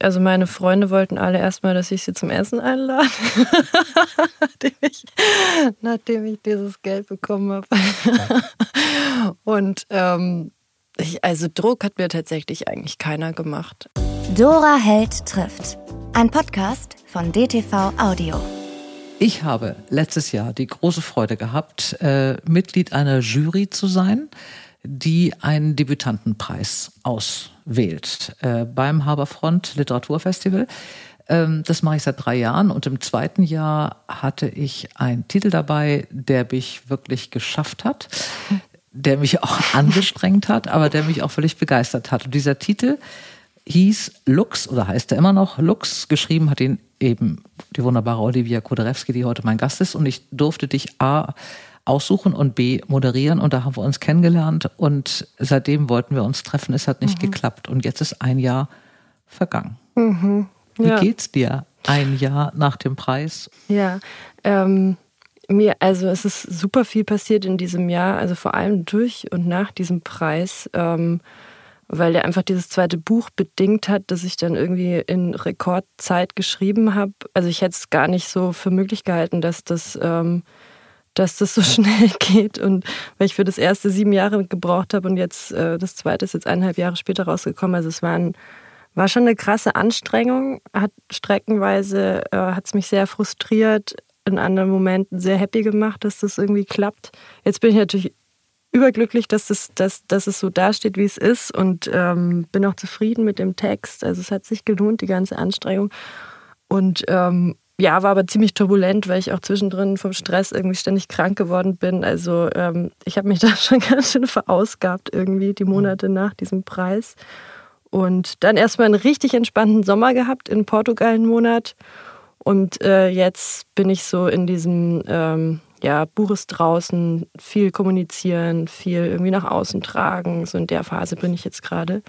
also meine Freunde wollten alle erstmal, dass ich sie zum Essen einlade, nachdem, ich, nachdem ich dieses Geld bekommen habe. Und ähm, ich, also Druck hat mir tatsächlich eigentlich keiner gemacht. Dora Held trifft. Ein Podcast von DTV Audio. Ich habe letztes Jahr die große Freude gehabt, äh, Mitglied einer Jury zu sein, die einen Debütantenpreis auswählt äh, beim Haberfront Literaturfestival. Ähm, das mache ich seit drei Jahren und im zweiten Jahr hatte ich einen Titel dabei, der mich wirklich geschafft hat, der mich auch angestrengt hat, aber der mich auch völlig begeistert hat. Und dieser Titel hieß Lux oder heißt er immer noch Lux. Geschrieben hat ihn eben die wunderbare Olivia Koderewski, die heute mein Gast ist. Und ich durfte dich A aussuchen und B moderieren. Und da haben wir uns kennengelernt. Und seitdem wollten wir uns treffen. Es hat nicht mhm. geklappt. Und jetzt ist ein Jahr vergangen. Mhm. Ja. Wie geht's dir ein Jahr nach dem Preis? Ja, ähm, mir, also es ist super viel passiert in diesem Jahr. Also vor allem durch und nach diesem Preis. Ähm, weil der einfach dieses zweite Buch bedingt hat, dass ich dann irgendwie in Rekordzeit geschrieben habe. Also ich hätte es gar nicht so für möglich gehalten, dass das, ähm, dass das so schnell geht und weil ich für das erste sieben Jahre gebraucht habe und jetzt äh, das zweite ist jetzt eineinhalb Jahre später rausgekommen. Also es war, ein, war schon eine krasse Anstrengung, hat streckenweise äh, hat es mich sehr frustriert, in anderen Momenten sehr happy gemacht, dass das irgendwie klappt. Jetzt bin ich natürlich überglücklich, dass es, dass, dass es so dasteht, wie es ist und ähm, bin auch zufrieden mit dem Text. Also es hat sich gelohnt, die ganze Anstrengung. Und ähm, ja, war aber ziemlich turbulent, weil ich auch zwischendrin vom Stress irgendwie ständig krank geworden bin. Also ähm, ich habe mich da schon ganz schön verausgabt irgendwie die Monate nach diesem Preis. Und dann erstmal einen richtig entspannten Sommer gehabt in Portugal einen Monat. Und äh, jetzt bin ich so in diesem ähm, ja, Buch ist draußen, viel kommunizieren, viel irgendwie nach außen tragen. So in der Phase bin ich jetzt gerade,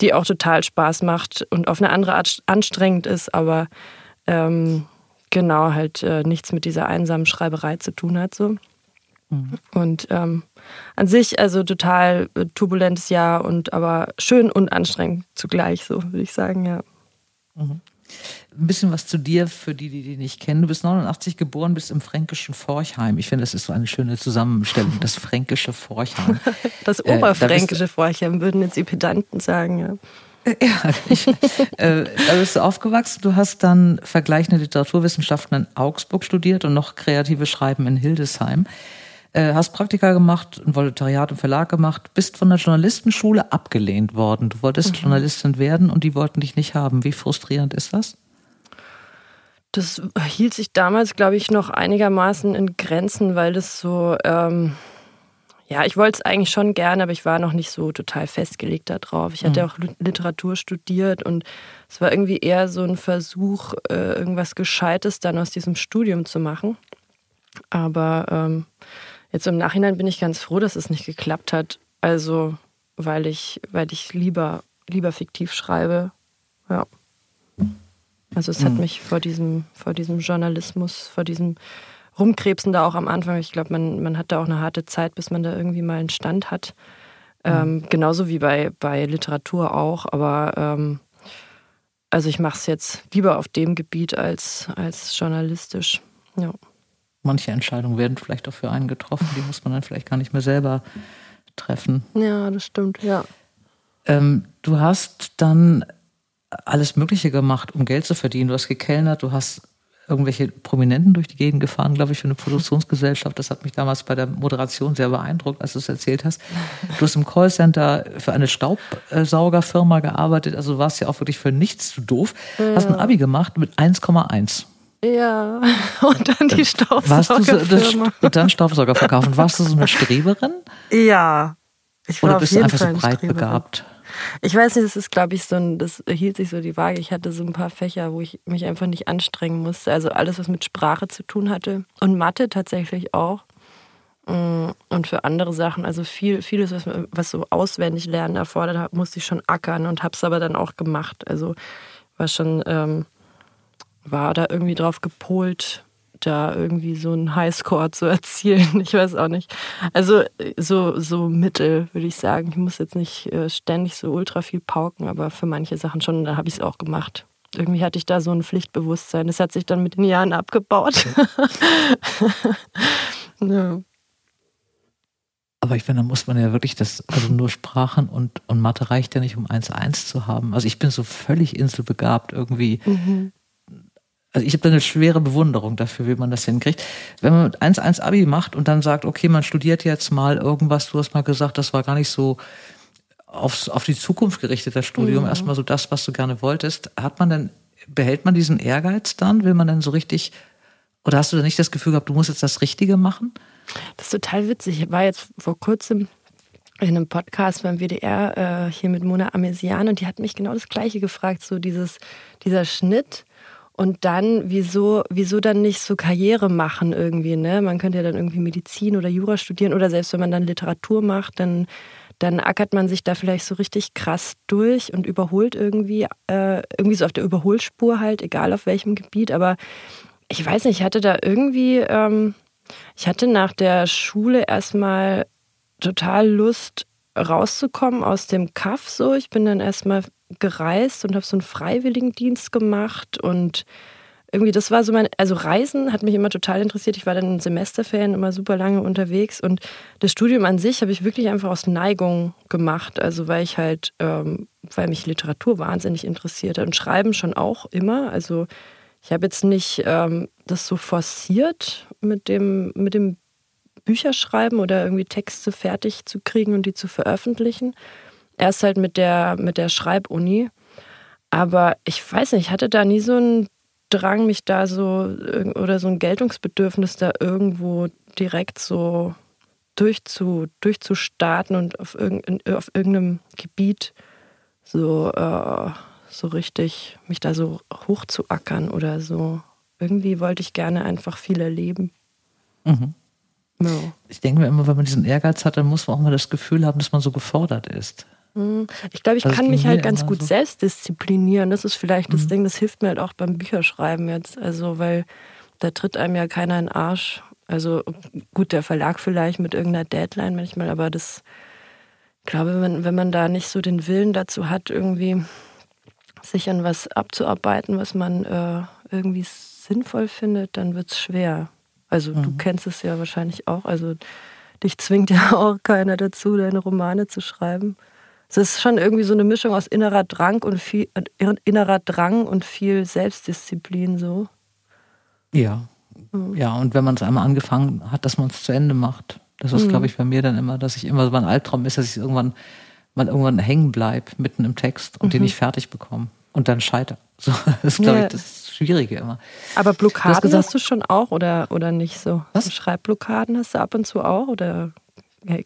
die auch total Spaß macht und auf eine andere Art anstrengend ist, aber ähm, genau halt äh, nichts mit dieser einsamen Schreiberei zu tun hat. So. Mhm. Und ähm, an sich also total äh, turbulentes Jahr und aber schön und anstrengend zugleich, so würde ich sagen, ja. Mhm. Ein bisschen was zu dir, für die, die dich nicht kennen. Du bist 89 geboren, bist im fränkischen Forchheim. Ich finde, das ist so eine schöne Zusammenstellung, das fränkische Forchheim. Das oberfränkische äh, da Forchheim, würden jetzt die Pedanten sagen, ja. Ja, ich, äh, da bist du aufgewachsen. Du hast dann vergleichende Literaturwissenschaften in Augsburg studiert und noch kreative Schreiben in Hildesheim. Äh, hast Praktika gemacht, ein Volontariat im Verlag gemacht, bist von der Journalistenschule abgelehnt worden. Du wolltest mhm. Journalistin werden und die wollten dich nicht haben. Wie frustrierend ist das? Das hielt sich damals, glaube ich, noch einigermaßen in Grenzen, weil das so, ähm, ja, ich wollte es eigentlich schon gerne, aber ich war noch nicht so total festgelegt darauf. Ich hatte mhm. auch Literatur studiert und es war irgendwie eher so ein Versuch, äh, irgendwas Gescheites dann aus diesem Studium zu machen. Aber ähm, Jetzt im Nachhinein bin ich ganz froh, dass es nicht geklappt hat. Also, weil ich, weil ich lieber, lieber fiktiv schreibe. Ja. Also es hat mhm. mich vor diesem, vor diesem Journalismus, vor diesem Rumkrebsen da auch am Anfang, ich glaube, man, man hat da auch eine harte Zeit, bis man da irgendwie mal einen Stand hat. Mhm. Ähm, genauso wie bei, bei Literatur auch, aber ähm, also ich mache es jetzt lieber auf dem Gebiet als, als journalistisch. Ja manche Entscheidungen werden vielleicht auch für einen getroffen, die muss man dann vielleicht gar nicht mehr selber treffen. Ja, das stimmt, ja. Ähm, du hast dann alles Mögliche gemacht, um Geld zu verdienen. Du hast gekellnert, du hast irgendwelche Prominenten durch die Gegend gefahren, glaube ich, für eine Produktionsgesellschaft. Das hat mich damals bei der Moderation sehr beeindruckt, als du es erzählt hast. Du hast im Callcenter für eine Staubsaugerfirma gearbeitet, also du warst ja auch wirklich für nichts zu doof. Ja. Hast ein Abi gemacht mit 1,1. Ja, und dann die Staubsaugerfirma. So, und dann Staubsauger verkaufen. Warst du so eine Streberin? Ja. Ich war Oder bist du einfach so breit begabt? Ich weiß nicht, das ist, glaube ich, so ein, das hielt sich so die Waage. Ich hatte so ein paar Fächer, wo ich mich einfach nicht anstrengen musste. Also alles, was mit Sprache zu tun hatte. Und Mathe tatsächlich auch. Mm, und für andere Sachen, also viel, vieles, was, was so auswendig lernen erfordert hat, musste ich schon ackern und habe es aber dann auch gemacht. Also war schon ähm, war da irgendwie drauf gepolt, da irgendwie so einen Highscore zu erzielen. Ich weiß auch nicht. Also so, so mittel, würde ich sagen. Ich muss jetzt nicht äh, ständig so ultra viel pauken, aber für manche Sachen schon, da habe ich es auch gemacht. irgendwie hatte ich da so ein Pflichtbewusstsein. Das hat sich dann mit den Jahren abgebaut. ja. Aber ich finde, da muss man ja wirklich das, also nur Sprachen und, und Mathe reicht ja nicht, um 1-1 zu haben. Also ich bin so völlig inselbegabt irgendwie. Mhm. Also ich habe da eine schwere Bewunderung dafür, wie man das hinkriegt. Wenn man mit 1-1 Abi macht und dann sagt, okay, man studiert jetzt mal irgendwas, du hast mal gesagt, das war gar nicht so aufs, auf die Zukunft gerichteter Studium, mhm. erstmal so das, was du gerne wolltest. Hat man dann, behält man diesen Ehrgeiz dann? Will man dann so richtig, oder hast du da nicht das Gefühl gehabt, du musst jetzt das Richtige machen? Das ist total witzig. Ich war jetzt vor kurzem in einem Podcast beim WDR äh, hier mit Mona Amesian und die hat mich genau das Gleiche gefragt, so dieses, dieser Schnitt und dann, wieso, wieso dann nicht so Karriere machen irgendwie, ne? Man könnte ja dann irgendwie Medizin oder Jura studieren oder selbst wenn man dann Literatur macht, dann, dann ackert man sich da vielleicht so richtig krass durch und überholt irgendwie, äh, irgendwie so auf der Überholspur halt, egal auf welchem Gebiet, aber ich weiß nicht, ich hatte da irgendwie, ähm, ich hatte nach der Schule erstmal total Lust, rauszukommen aus dem Kaff so. Ich bin dann erstmal gereist und habe so einen Freiwilligendienst gemacht und irgendwie, das war so mein, also Reisen hat mich immer total interessiert. Ich war dann in Semesterferien immer super lange unterwegs und das Studium an sich habe ich wirklich einfach aus Neigung gemacht. Also weil ich halt, ähm, weil mich Literatur wahnsinnig interessiert hat und Schreiben schon auch immer. Also ich habe jetzt nicht ähm, das so forciert mit dem, mit dem Bücherschreiben oder irgendwie Texte fertig zu kriegen und die zu veröffentlichen. Erst halt mit der, mit der Schreibuni. Aber ich weiß nicht, ich hatte da nie so einen Drang, mich da so oder so ein Geltungsbedürfnis da irgendwo direkt so durchzu, durchzustarten und auf, irgend, auf irgendeinem Gebiet so äh, so richtig mich da so hochzuackern oder so. Irgendwie wollte ich gerne einfach viel erleben. Mhm. Ja. Ich denke mir immer, wenn man diesen Ehrgeiz hat, dann muss man auch mal das Gefühl haben, dass man so gefordert ist. Mhm. Ich glaube, ich also kann mich halt ganz gut so. selbst disziplinieren. Das ist vielleicht das mhm. Ding, das hilft mir halt auch beim Bücherschreiben jetzt. Also, weil da tritt einem ja keiner in den Arsch. Also gut, der Verlag vielleicht mit irgendeiner Deadline manchmal, aber das, ich glaube, wenn, wenn man da nicht so den Willen dazu hat, irgendwie sich an was abzuarbeiten, was man äh, irgendwie sinnvoll findet, dann wird es schwer. Also mhm. du kennst es ja wahrscheinlich auch. Also dich zwingt ja auch keiner dazu, deine Romane zu schreiben. Es ist schon irgendwie so eine Mischung aus innerer Drang und viel äh, innerer Drang und viel Selbstdisziplin so. Ja. Mhm. Ja, und wenn man es einmal angefangen hat, dass man es zu Ende macht. Das ist, mhm. glaube ich, bei mir dann immer, dass ich immer so mein Albtraum ist, dass ich irgendwann mal irgendwann hängen bleibe mitten im Text und mhm. den nicht fertig bekomme und dann scheiter. So, das ist, glaube ja. ich, das Schwierige immer. Aber Blockaden hast, gesagt, hast, du schon auch oder, oder nicht so? Was? Schreibblockaden hast du ab und zu auch oder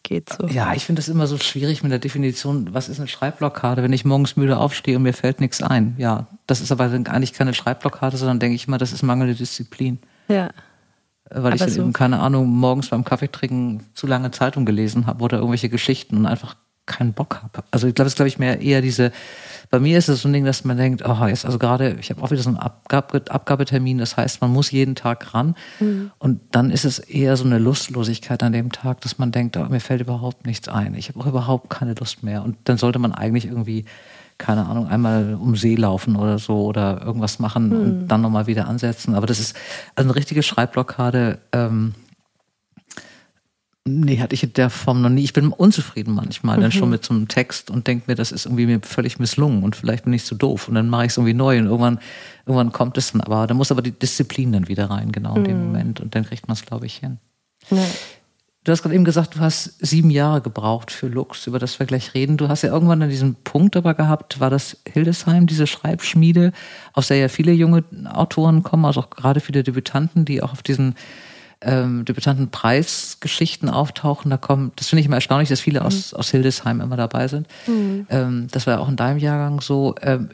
geht so? Ja, ich finde das immer so schwierig mit der Definition, was ist eine Schreibblockade, wenn ich morgens müde aufstehe und mir fällt nichts ein. Ja, das ist aber eigentlich keine Schreibblockade, sondern denke ich immer, das ist mangelnde Disziplin. Ja. Weil aber ich so. eben, keine Ahnung, morgens beim Kaffee trinken zu lange Zeitung gelesen habe oder irgendwelche Geschichten und einfach keinen Bock habe. Also ich glaube, es ist, glaube ich, mehr eher diese, bei mir ist es so ein Ding, dass man denkt, oh, jetzt also gerade, ich habe auch wieder so einen Abgabe, Abgabetermin, das heißt, man muss jeden Tag ran. Mhm. Und dann ist es eher so eine Lustlosigkeit an dem Tag, dass man denkt, oh, mir fällt überhaupt nichts ein. Ich habe auch überhaupt keine Lust mehr. Und dann sollte man eigentlich irgendwie, keine Ahnung, einmal um See laufen oder so oder irgendwas machen mhm. und dann nochmal wieder ansetzen. Aber das ist also eine richtige Schreibblockade. Ähm, Nee, hatte ich in der Form noch nie. Ich bin unzufrieden manchmal mhm. dann schon mit so einem Text und denke mir, das ist irgendwie mir völlig misslungen und vielleicht bin ich zu doof und dann mache ich es irgendwie neu und irgendwann, irgendwann kommt es dann. Aber da muss aber die Disziplin dann wieder rein, genau in mhm. dem Moment und dann kriegt man es, glaube ich, hin. Nee. Du hast gerade eben gesagt, du hast sieben Jahre gebraucht für Lux, über das wir gleich reden. Du hast ja irgendwann an diesem Punkt aber gehabt, war das Hildesheim, diese Schreibschmiede, aus der ja viele junge Autoren kommen, also auch gerade viele Debütanten, die auch auf diesen ähm, Debütantenpreisgeschichten auftauchen. Da kommen, das finde ich immer erstaunlich, dass viele mhm. aus, aus Hildesheim immer dabei sind. Mhm. Ähm, das war ja auch in deinem Jahrgang so. Ähm,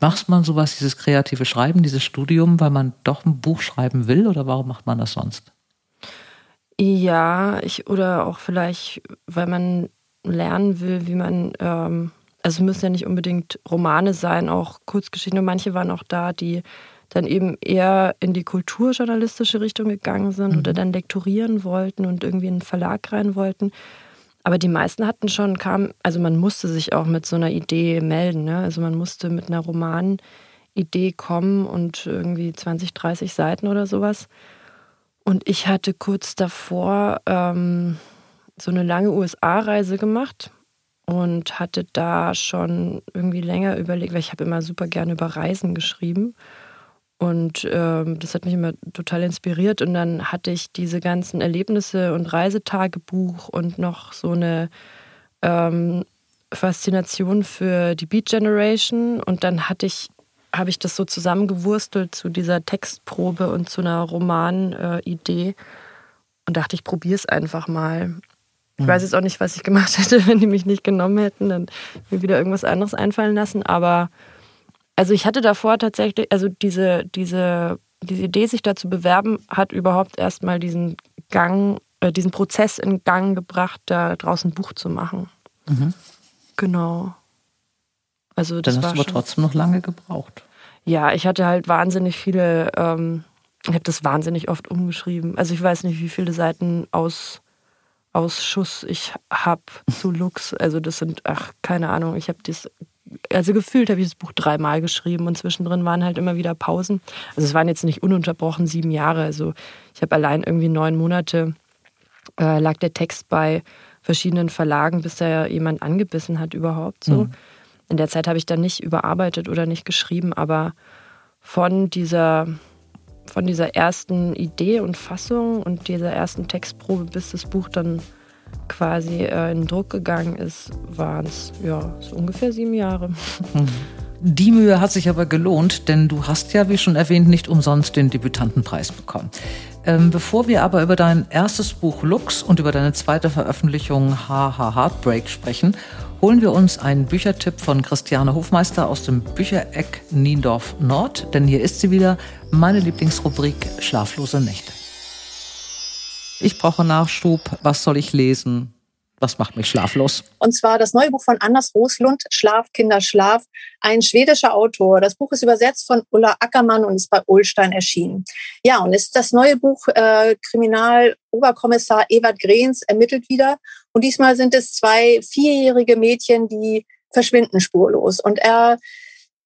macht man sowas, dieses kreative Schreiben, dieses Studium, weil man doch ein Buch schreiben will oder warum macht man das sonst? Ja, ich oder auch vielleicht, weil man lernen will, wie man, ähm, also müssen ja nicht unbedingt Romane sein, auch Kurzgeschichten. Und manche waren auch da, die dann eben eher in die kulturjournalistische Richtung gegangen sind mhm. oder dann lektorieren wollten und irgendwie in einen Verlag rein wollten. Aber die meisten hatten schon, kam, also man musste sich auch mit so einer Idee melden. Ne? Also man musste mit einer Romanidee Idee kommen und irgendwie 20, 30 Seiten oder sowas. Und ich hatte kurz davor ähm, so eine lange USA-Reise gemacht und hatte da schon irgendwie länger überlegt, weil ich habe immer super gerne über Reisen geschrieben. Und ähm, das hat mich immer total inspiriert. Und dann hatte ich diese ganzen Erlebnisse und Reisetagebuch und noch so eine ähm, Faszination für die Beat Generation. Und dann hatte ich, habe ich das so zusammengewurstelt zu dieser Textprobe und zu einer Romanidee. Äh, und dachte, ich probiere es einfach mal. Ich weiß jetzt auch nicht, was ich gemacht hätte, wenn die mich nicht genommen hätten. Dann mir wieder irgendwas anderes einfallen lassen. Aber also ich hatte davor tatsächlich, also diese, diese, diese Idee, sich da zu bewerben, hat überhaupt erstmal diesen Gang, äh, diesen Prozess in Gang gebracht, da draußen ein Buch zu machen. Mhm. Genau. Also das Dann hast du aber trotzdem noch lange gebraucht. Ja, ich hatte halt wahnsinnig viele, ähm, ich habe das wahnsinnig oft umgeschrieben. Also ich weiß nicht, wie viele Seiten aus Ausschuss ich habe zu Lux. Also das sind, ach, keine Ahnung, ich habe das also gefühlt habe ich das Buch dreimal geschrieben und zwischendrin waren halt immer wieder Pausen. Also es waren jetzt nicht ununterbrochen sieben Jahre. Also ich habe allein irgendwie neun Monate äh, lag der Text bei verschiedenen Verlagen, bis da jemand angebissen hat überhaupt so. Mhm. In der Zeit habe ich dann nicht überarbeitet oder nicht geschrieben, aber von dieser von dieser ersten Idee und Fassung und dieser ersten Textprobe, bis das Buch dann quasi äh, in Druck gegangen ist, waren es ja so ungefähr sieben Jahre. Mhm. Die Mühe hat sich aber gelohnt, denn du hast ja, wie schon erwähnt, nicht umsonst den Debütantenpreis bekommen. Ähm, bevor wir aber über dein erstes Buch Lux und über deine zweite Veröffentlichung Haha Heartbreak sprechen, holen wir uns einen Büchertipp von Christiane Hofmeister aus dem Büchereck Niendorf Nord, denn hier ist sie wieder, meine Lieblingsrubrik Schlaflose Nächte. Ich brauche Nachschub. Was soll ich lesen? Was macht mich schlaflos? Und zwar das neue Buch von Anders Roslund, Schlaf, Kinder, Schlaf. Ein schwedischer Autor. Das Buch ist übersetzt von Ulla Ackermann und ist bei Ulstein erschienen. Ja, und es ist das neue Buch äh, Kriminaloberkommissar Ewald Grehns ermittelt wieder. Und diesmal sind es zwei vierjährige Mädchen, die verschwinden spurlos. Und er,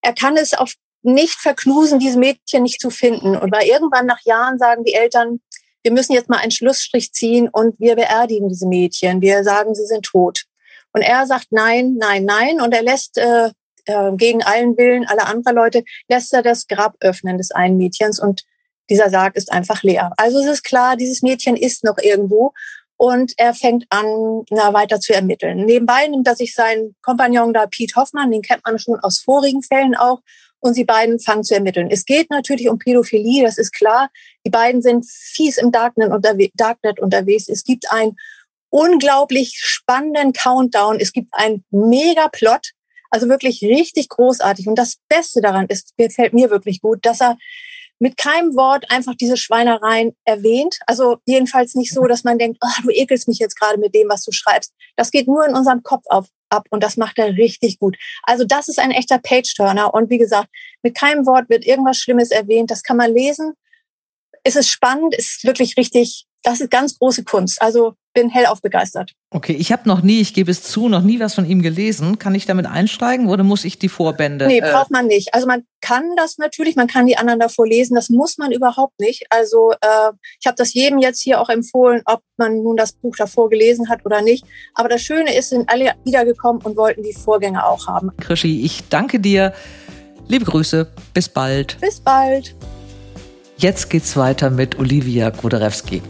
er kann es auf nicht verknusen, diese Mädchen nicht zu finden. Und weil irgendwann nach Jahren sagen die Eltern, wir müssen jetzt mal einen Schlussstrich ziehen und wir beerdigen diese Mädchen. Wir sagen, sie sind tot. Und er sagt nein, nein, nein. Und er lässt äh, äh, gegen allen Willen aller anderer Leute, lässt er das Grab öffnen des einen Mädchens und dieser Sarg ist einfach leer. Also es ist klar, dieses Mädchen ist noch irgendwo und er fängt an, na, weiter zu ermitteln. Nebenbei nimmt er sich seinen Kompagnon da, Pete Hoffmann, den kennt man schon aus vorigen Fällen auch, und sie beiden fangen zu ermitteln. Es geht natürlich um Pädophilie, das ist klar. Die beiden sind fies im Darknet, unterwe Darknet unterwegs. Es gibt einen unglaublich spannenden Countdown. Es gibt einen Mega-Plot, also wirklich richtig großartig. Und das Beste daran ist, gefällt mir wirklich gut, dass er mit keinem Wort einfach diese Schweinereien erwähnt. Also jedenfalls nicht so, dass man denkt, oh, du ekelst mich jetzt gerade mit dem, was du schreibst. Das geht nur in unserem Kopf auf, ab und das macht er richtig gut. Also das ist ein echter Page-Turner und wie gesagt, mit keinem Wort wird irgendwas Schlimmes erwähnt. Das kann man lesen. Es ist spannend, ist wirklich richtig, das ist ganz große Kunst. Also bin hellauf begeistert. Okay, ich habe noch nie, ich gebe es zu, noch nie was von ihm gelesen. Kann ich damit einsteigen oder muss ich die Vorbände? Nee, äh braucht man nicht. Also man kann das natürlich, man kann die anderen davor lesen, das muss man überhaupt nicht. Also äh, ich habe das jedem jetzt hier auch empfohlen, ob man nun das Buch davor gelesen hat oder nicht. Aber das Schöne ist, sind alle wiedergekommen und wollten die Vorgänge auch haben. Krischi, ich danke dir. Liebe Grüße, bis bald. Bis bald. Jetzt geht's weiter mit Olivia Gruderewski.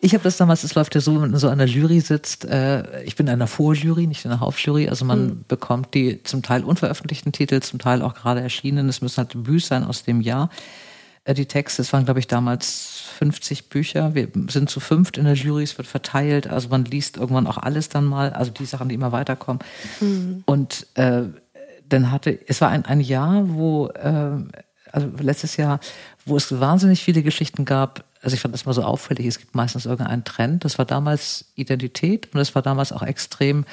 Ich habe das damals, es läuft ja so, wenn man in so einer Jury sitzt, äh, ich bin in einer Vorjury, nicht in einer Hauptjury, also man mhm. bekommt die zum Teil unveröffentlichten Titel, zum Teil auch gerade erschienen, es müssen halt Debüts sein aus dem Jahr. Äh, die Texte, es waren glaube ich damals 50 Bücher, wir sind zu fünft in der Jury, es wird verteilt, also man liest irgendwann auch alles dann mal, also die Sachen, die immer weiterkommen. Mhm. Und äh, dann hatte, es war ein, ein Jahr, wo, äh, also letztes Jahr, wo es wahnsinnig viele Geschichten gab, also ich fand das mal so auffällig, es gibt meistens irgendeinen Trend. Das war damals Identität und es war damals auch extrem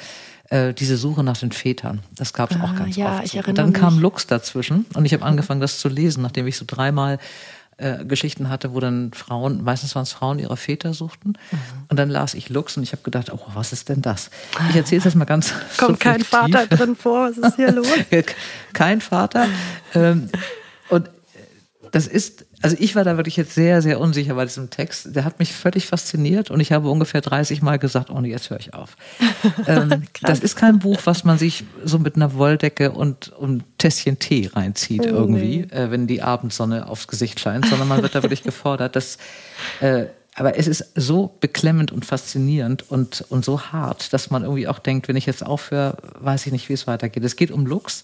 äh, diese Suche nach den Vätern. Das gab es ah, auch ganz ja, oft. Ich und dann mich. kam Lux dazwischen und ich habe angefangen, das zu lesen, nachdem ich so dreimal äh, Geschichten hatte, wo dann Frauen, meistens waren es Frauen, ihre Väter suchten. Mhm. Und dann las ich Lux und ich habe gedacht, oh, was ist denn das? Ich erzähle es jetzt mal ganz. Kommt kein Vater drin vor, was ist hier los? kein Vater. Ähm, und das ist, also ich war da wirklich jetzt sehr, sehr unsicher bei diesem Text. Der hat mich völlig fasziniert und ich habe ungefähr 30 Mal gesagt, oh nee, jetzt höre ich auf. ähm, das ist kein Buch, was man sich so mit einer Wolldecke und, und Tässchen Tee reinzieht oh, irgendwie, nee. äh, wenn die Abendsonne aufs Gesicht scheint, sondern man wird da wirklich gefordert, dass äh, aber es ist so beklemmend und faszinierend und, und so hart, dass man irgendwie auch denkt, wenn ich jetzt aufhöre, weiß ich nicht, wie es weitergeht. Es geht um Lux,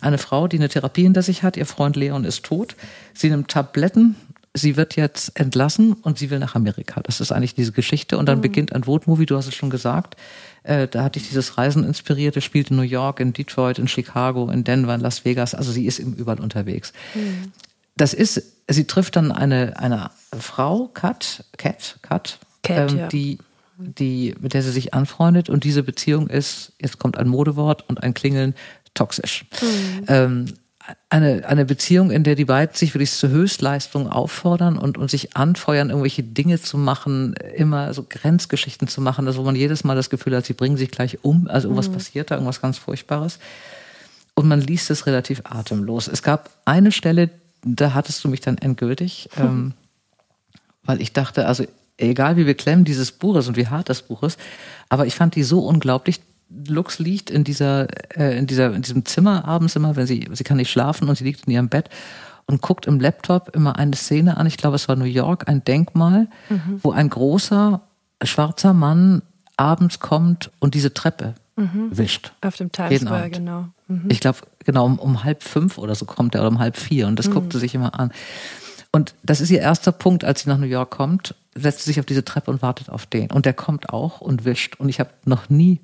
eine Frau, die eine Therapie hinter sich hat. Ihr Freund Leon ist tot. Sie nimmt Tabletten. Sie wird jetzt entlassen und sie will nach Amerika. Das ist eigentlich diese Geschichte. Und dann mhm. beginnt ein Vote-Movie, du hast es schon gesagt. Äh, da hatte ich dieses Reisen inspiriert. Es spielt in New York, in Detroit, in Chicago, in Denver, in Las Vegas. Also sie ist überall unterwegs. Mhm. Das ist, sie trifft dann eine, eine Frau, Kat, Kat, Kat, Kat ähm, ja. die die, mit der sie sich anfreundet. Und diese Beziehung ist, jetzt kommt ein Modewort und ein Klingeln, toxisch. Mhm. Ähm, eine, eine Beziehung, in der die beiden sich wirklich zur Höchstleistung auffordern und, und sich anfeuern, irgendwelche Dinge zu machen, immer so Grenzgeschichten zu machen, also wo man jedes Mal das Gefühl hat, sie bringen sich gleich um, also irgendwas mhm. passiert da, irgendwas ganz Furchtbares. Und man liest es relativ atemlos. Es gab eine Stelle, da hattest du mich dann endgültig, mhm. ähm, weil ich dachte, also egal wie beklemmt dieses Buch ist und wie hart das Buch ist, aber ich fand die so unglaublich Lux liegt in dieser, äh, in dieser, in diesem Zimmer abends immer, wenn sie, sie kann nicht schlafen und sie liegt in ihrem Bett und guckt im Laptop immer eine Szene an. Ich glaube, es war New York, ein Denkmal, mhm. wo ein großer schwarzer Mann abends kommt und diese Treppe mhm. wischt. Auf dem Times Square, genau. Mhm. Ich glaube, genau um, um, halb fünf oder so kommt er oder um halb vier und das mhm. guckt sie sich immer an. Und das ist ihr erster Punkt, als sie nach New York kommt, setzt sie sich auf diese Treppe und wartet auf den. Und der kommt auch und wischt. Und ich habe noch nie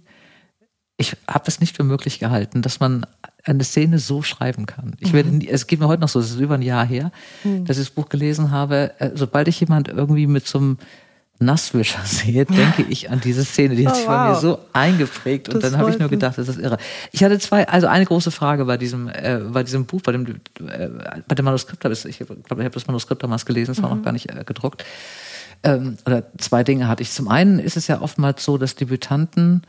ich habe es nicht für möglich gehalten, dass man eine Szene so schreiben kann. Ich werde, mhm. es geht mir heute noch so, es ist über ein Jahr her, mhm. dass ich das Buch gelesen habe. Äh, sobald ich jemand irgendwie mit so einem Nasswischer sehe, denke ich an diese Szene. Die hat oh, sich wow. bei mir so eingeprägt. Und das dann habe ich nur gedacht, das ist irre. Ich hatte zwei, also eine große Frage bei diesem, äh, bei diesem Buch, bei dem, äh, bei dem Manuskript. Ich glaube, ich habe das Manuskript damals gelesen, es war mhm. noch gar nicht äh, gedruckt. Ähm, oder zwei Dinge hatte ich. Zum einen ist es ja oftmals so, dass Debütanten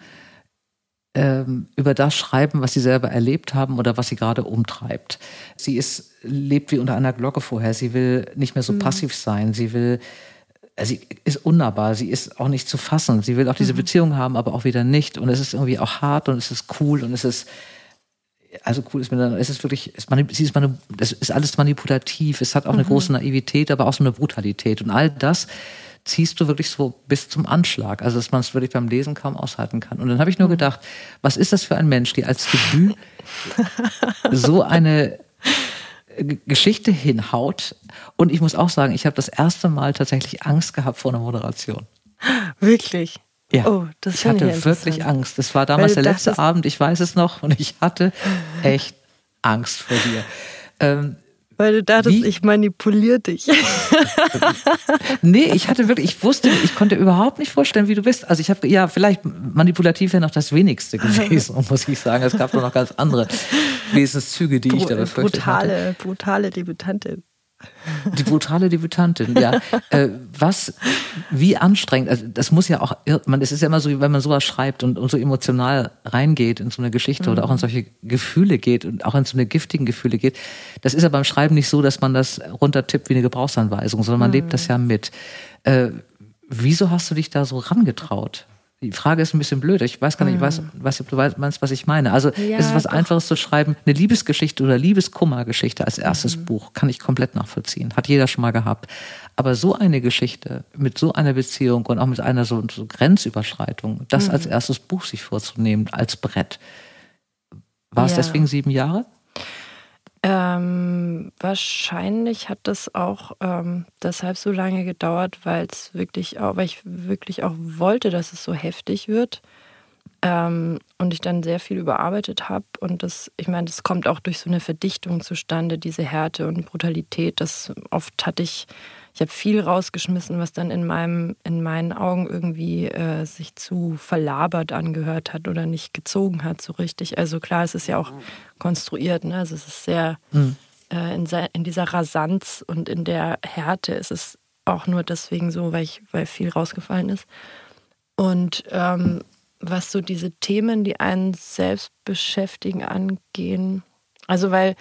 ähm, über das schreiben, was sie selber erlebt haben oder was sie gerade umtreibt. Sie ist, lebt wie unter einer Glocke vorher. Sie will nicht mehr so mhm. passiv sein. Sie will, äh, sie ist unnahbar. Sie ist auch nicht zu fassen. Sie will auch diese mhm. Beziehung haben, aber auch wieder nicht. Und es ist irgendwie auch hart und es ist cool und es ist, also cool ist mir dann, es ist wirklich, es, sie ist, es ist alles manipulativ. Es hat auch eine mhm. große Naivität, aber auch so eine Brutalität. Und all das ziehst du wirklich so bis zum Anschlag. Also, dass man es wirklich beim Lesen kaum aushalten kann. Und dann habe ich nur mhm. gedacht, was ist das für ein Mensch, die als Debüt so eine äh, Geschichte hinhaut. Und ich muss auch sagen, ich habe das erste Mal tatsächlich Angst gehabt vor einer Moderation. Wirklich? Ja, oh, das ich hatte ich wirklich Angst. Das war damals der letzte Abend, ich weiß es noch, und ich hatte echt Angst vor dir. Ähm, weil du dachtest, Wie? ich manipuliere dich. nee, ich hatte wirklich, ich wusste, ich konnte überhaupt nicht vorstellen, wie du bist. Also ich habe, ja, vielleicht manipulativ wäre noch das wenigste gewesen, muss ich sagen. Es gab noch ganz andere Wesenszüge, die ich da befürchtet brutale, hatte. Brutale Debütantin. Die brutale Debütantin, ja. Äh, was, wie anstrengend, also das muss ja auch, man, es ist ja immer so, wenn man sowas schreibt und, und so emotional reingeht in so eine Geschichte mhm. oder auch in solche Gefühle geht und auch in so eine giftigen Gefühle geht. Das ist ja beim Schreiben nicht so, dass man das runtertippt wie eine Gebrauchsanweisung, sondern man mhm. lebt das ja mit. Äh, wieso hast du dich da so rangetraut? Die Frage ist ein bisschen blöd. Ich weiß gar nicht, ich weiß, mhm. ob du meinst, was ich meine. Also ja, es ist was doch. Einfaches zu schreiben. Eine Liebesgeschichte oder Liebeskummergeschichte als erstes mhm. Buch kann ich komplett nachvollziehen. Hat jeder schon mal gehabt. Aber so eine Geschichte mit so einer Beziehung und auch mit einer so, so Grenzüberschreitung, das mhm. als erstes Buch sich vorzunehmen, als Brett. War es ja. deswegen sieben Jahre? Ähm, wahrscheinlich hat das auch ähm, deshalb so lange gedauert, weil es wirklich auch, weil ich wirklich auch wollte, dass es so heftig wird. Ähm, und ich dann sehr viel überarbeitet habe. Und das, ich meine, das kommt auch durch so eine Verdichtung zustande, diese Härte und Brutalität. Das oft hatte ich ich habe viel rausgeschmissen, was dann in, meinem, in meinen Augen irgendwie äh, sich zu verlabert angehört hat oder nicht gezogen hat so richtig. Also klar, es ist ja auch konstruiert, ne? also es ist sehr mhm. äh, in, in, dieser Rasanz und in der Härte ist es auch nur deswegen so, weil, ich, weil viel rausgefallen ist. Und ähm, was so diese Themen, die einen selbst beschäftigen, angehen. Also weil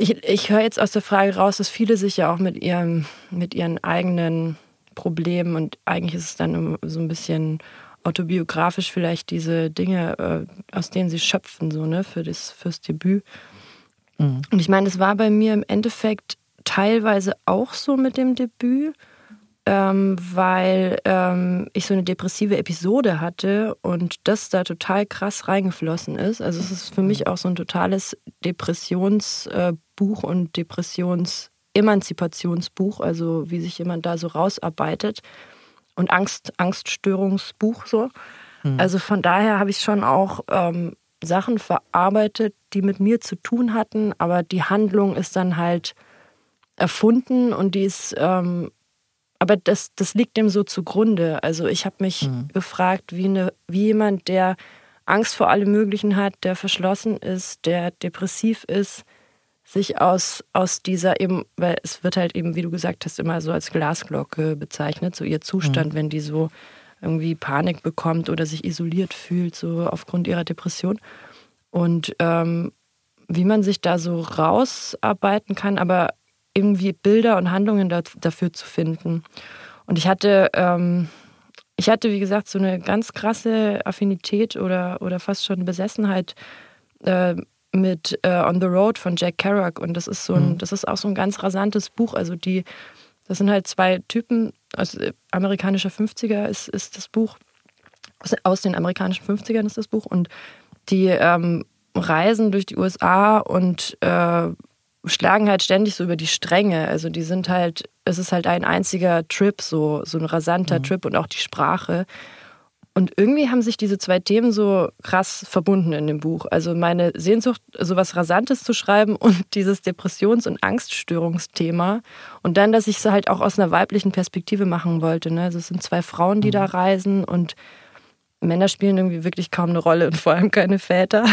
ich, ich höre jetzt aus der Frage raus, dass viele sich ja auch mit ihrem, mit ihren eigenen Problemen und eigentlich ist es dann so ein bisschen autobiografisch vielleicht diese Dinge, äh, aus denen sie schöpfen, so, ne, für das, fürs Debüt. Mhm. Und ich meine, es war bei mir im Endeffekt teilweise auch so mit dem Debüt, ähm, weil ähm, ich so eine depressive Episode hatte und das da total krass reingeflossen ist. Also es ist für mich auch so ein totales Depressionsbuch äh, und Depressions-Emanzipationsbuch, also wie sich jemand da so rausarbeitet und Angst, Angststörungsbuch so. Mhm. Also von daher habe ich schon auch ähm, Sachen verarbeitet, die mit mir zu tun hatten, aber die Handlung ist dann halt erfunden und die ist, ähm, aber das, das liegt dem so zugrunde. Also ich habe mich mhm. gefragt, wie, eine, wie jemand, der Angst vor allem Möglichen hat, der verschlossen ist, der depressiv ist, sich aus, aus dieser eben, weil es wird halt eben, wie du gesagt hast, immer so als Glasglocke bezeichnet, so ihr Zustand, mhm. wenn die so irgendwie Panik bekommt oder sich isoliert fühlt, so aufgrund ihrer Depression. Und ähm, wie man sich da so rausarbeiten kann, aber irgendwie Bilder und Handlungen da, dafür zu finden. Und ich hatte, ähm, ich hatte, wie gesagt, so eine ganz krasse Affinität oder, oder fast schon Besessenheit äh, mit uh, On the Road von Jack Kerouac und das ist so ein, mhm. das ist auch so ein ganz rasantes Buch. Also die, das sind halt zwei Typen, also amerikanischer 50er ist, ist das Buch, aus, aus den amerikanischen 50ern ist das Buch und die ähm, reisen durch die USA und äh, schlagen halt ständig so über die Stränge. Also die sind halt, es ist halt ein einziger Trip, so, so ein rasanter mhm. Trip und auch die Sprache. Und irgendwie haben sich diese zwei Themen so krass verbunden in dem Buch. Also meine Sehnsucht, so was Rasantes zu schreiben und dieses Depressions- und Angststörungsthema. Und dann, dass ich es halt auch aus einer weiblichen Perspektive machen wollte. Ne? Also es sind zwei Frauen, die mhm. da reisen und Männer spielen irgendwie wirklich kaum eine Rolle und vor allem keine Väter.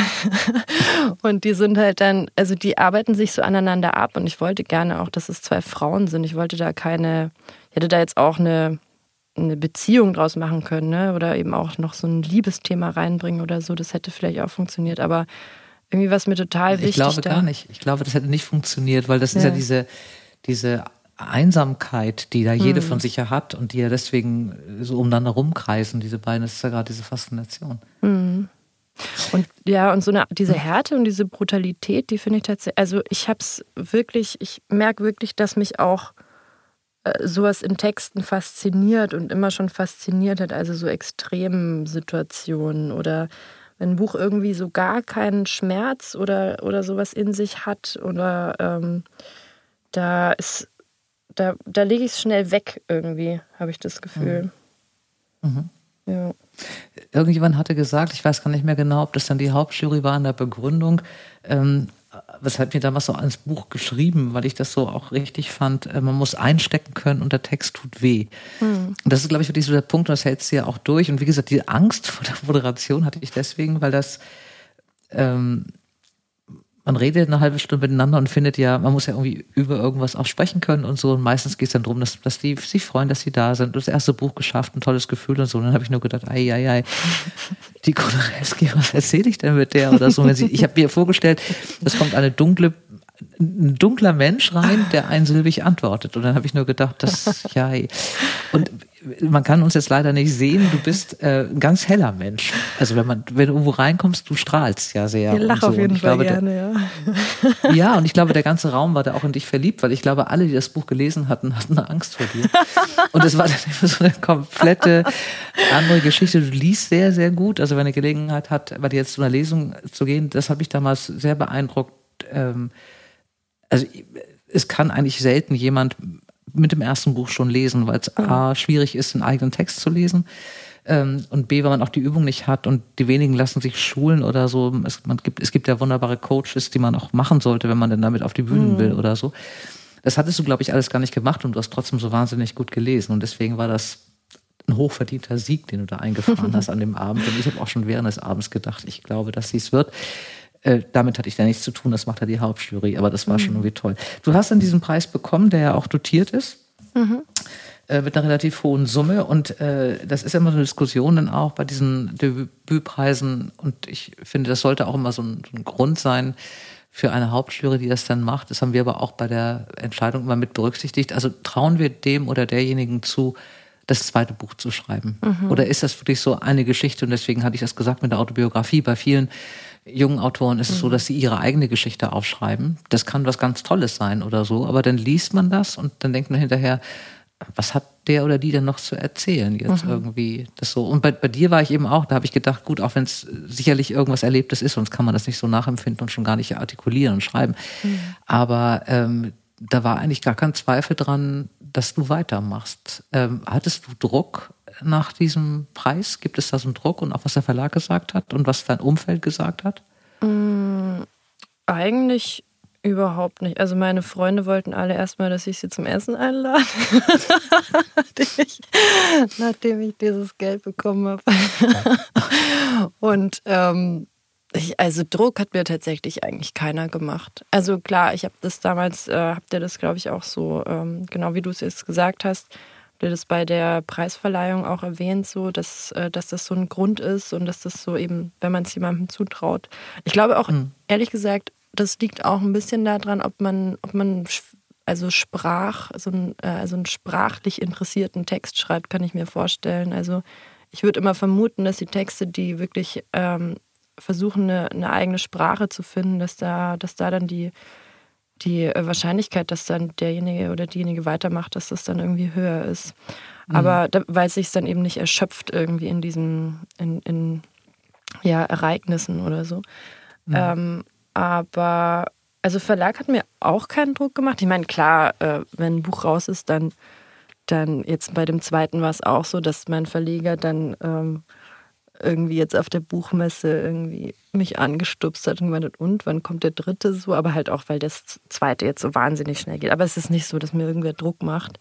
und die sind halt dann, also die arbeiten sich so aneinander ab und ich wollte gerne auch, dass es zwei Frauen sind. Ich wollte da keine, ich hätte da jetzt auch eine eine Beziehung draus machen können, ne? Oder eben auch noch so ein Liebesthema reinbringen oder so. Das hätte vielleicht auch funktioniert, aber irgendwie was mir total ich wichtig. Ich glaube da. gar nicht. Ich glaube, das hätte nicht funktioniert, weil das ja. ist ja diese, diese Einsamkeit, die da jede hm. von sich ja hat und die ja deswegen so umeinander rumkreisen, diese beiden, das ist ja gerade diese Faszination. Hm. Und ja, und so eine, diese Härte und diese Brutalität, die finde ich tatsächlich, also ich habe es wirklich, ich merke wirklich, dass mich auch äh, sowas in Texten fasziniert und immer schon fasziniert hat, also so Extremsituationen oder wenn ein Buch irgendwie so gar keinen Schmerz oder, oder sowas in sich hat oder ähm, da ist, da, da lege ich es schnell weg irgendwie, habe ich das Gefühl. Mhm. Mhm. Ja. Irgendjemand hatte gesagt, ich weiß gar nicht mehr genau, ob das dann die Hauptjury war in der Begründung, ähm, weshalb mir damals so ans Buch geschrieben, weil ich das so auch richtig fand, äh, man muss einstecken können und der Text tut weh. Mhm. Und das ist, glaube ich, wirklich so der Punkt, das hältst du ja auch durch. Und wie gesagt, die Angst vor der Moderation hatte ich deswegen, weil das ähm, man redet eine halbe Stunde miteinander und findet ja, man muss ja irgendwie über irgendwas auch sprechen können und so. Und meistens geht es dann darum, dass, dass die sich freuen, dass sie da sind. Das erste Buch geschafft, ein tolles Gefühl und so. Und dann habe ich nur gedacht, ei, ei, ei, die Konarewski, was erzähle ich denn mit der oder so? ich habe mir vorgestellt, es kommt eine dunkle ein dunkler Mensch rein, der einsilbig antwortet. Und dann habe ich nur gedacht, das, ja. Und man kann uns jetzt leider nicht sehen, du bist äh, ein ganz heller Mensch. Also wenn man, wenn du irgendwo reinkommst, du strahlst ja sehr. Ich lache so. auf jeden Fall glaube, gerne, ja. Ja, und ich glaube, der ganze Raum war da auch in dich verliebt, weil ich glaube, alle, die das Buch gelesen hatten, hatten eine Angst vor dir. Und es war dann immer so eine komplette andere Geschichte. Du liest sehr, sehr gut. Also wenn eine Gelegenheit hat, bei dir jetzt zu einer Lesung zu gehen, das hat mich damals sehr beeindruckt. Ähm, also es kann eigentlich selten jemand mit dem ersten Buch schon lesen, weil es A, schwierig ist, einen eigenen Text zu lesen. Ähm, und B, weil man auch die Übung nicht hat und die wenigen lassen sich schulen oder so. Es, man gibt, es gibt ja wunderbare Coaches, die man auch machen sollte, wenn man denn damit auf die Bühnen mhm. will oder so. Das hattest du, glaube ich, alles gar nicht gemacht und du hast trotzdem so wahnsinnig gut gelesen. Und deswegen war das ein hochverdienter Sieg, den du da eingefahren hast an dem Abend. Und ich habe auch schon während des Abends gedacht, ich glaube, dass sie es wird. Äh, damit hatte ich da nichts zu tun, das macht ja die Hauptjury, aber das war mhm. schon irgendwie toll. Du hast dann diesen Preis bekommen, der ja auch dotiert ist. Mhm. Äh, mit einer relativ hohen Summe. Und äh, das ist immer so eine Diskussion dann auch bei diesen Debütpreisen. Und ich finde, das sollte auch immer so ein, so ein Grund sein, für eine Hauptjury, die das dann macht. Das haben wir aber auch bei der Entscheidung immer mit berücksichtigt. Also trauen wir dem oder derjenigen zu, das zweite Buch zu schreiben? Mhm. Oder ist das wirklich so eine Geschichte? Und deswegen hatte ich das gesagt mit der Autobiografie. Bei vielen jungen Autoren ist es so, mhm. dass sie ihre eigene Geschichte aufschreiben. Das kann was ganz Tolles sein oder so. Aber dann liest man das und dann denkt man hinterher, was hat der oder die denn noch zu erzählen jetzt mhm. irgendwie das so und bei, bei dir war ich eben auch da habe ich gedacht gut auch wenn es sicherlich irgendwas Erlebtes ist sonst kann man das nicht so nachempfinden und schon gar nicht artikulieren und schreiben mhm. aber ähm, da war eigentlich gar kein Zweifel dran dass du weitermachst ähm, hattest du Druck nach diesem Preis gibt es da so einen Druck und auch was der Verlag gesagt hat und was dein Umfeld gesagt hat mhm, eigentlich Überhaupt nicht. Also meine Freunde wollten alle erstmal, dass ich sie zum Essen einlade, nachdem, ich, nachdem ich dieses Geld bekommen habe. Und ähm, ich, also Druck hat mir tatsächlich eigentlich keiner gemacht. Also klar, ich habe das damals, äh, habt ihr das glaube ich auch so, ähm, genau wie du es jetzt gesagt hast, ihr das bei der Preisverleihung auch erwähnt, so dass, äh, dass das so ein Grund ist und dass das so eben, wenn man es jemandem zutraut. Ich glaube auch, mhm. ehrlich gesagt, das liegt auch ein bisschen daran, ob man, ob man also Sprach, so einen, äh, also einen sprachlich interessierten Text schreibt, kann ich mir vorstellen. Also ich würde immer vermuten, dass die Texte, die wirklich ähm, versuchen, eine, eine, eigene Sprache zu finden, dass da, dass da dann die, die äh, Wahrscheinlichkeit, dass dann derjenige oder diejenige weitermacht, dass das dann irgendwie höher ist. Mhm. Aber da, weil es sich dann eben nicht erschöpft irgendwie in diesen, in, in ja, Ereignissen oder so. Mhm. Ähm, aber also Verlag hat mir auch keinen Druck gemacht. Ich meine, klar, äh, wenn ein Buch raus ist, dann, dann jetzt bei dem zweiten war es auch so, dass mein Verleger dann ähm, irgendwie jetzt auf der Buchmesse irgendwie mich angestupst hat und gemeint und wann kommt der dritte so? Aber halt auch, weil das zweite jetzt so wahnsinnig schnell geht. Aber es ist nicht so, dass mir irgendwer Druck macht.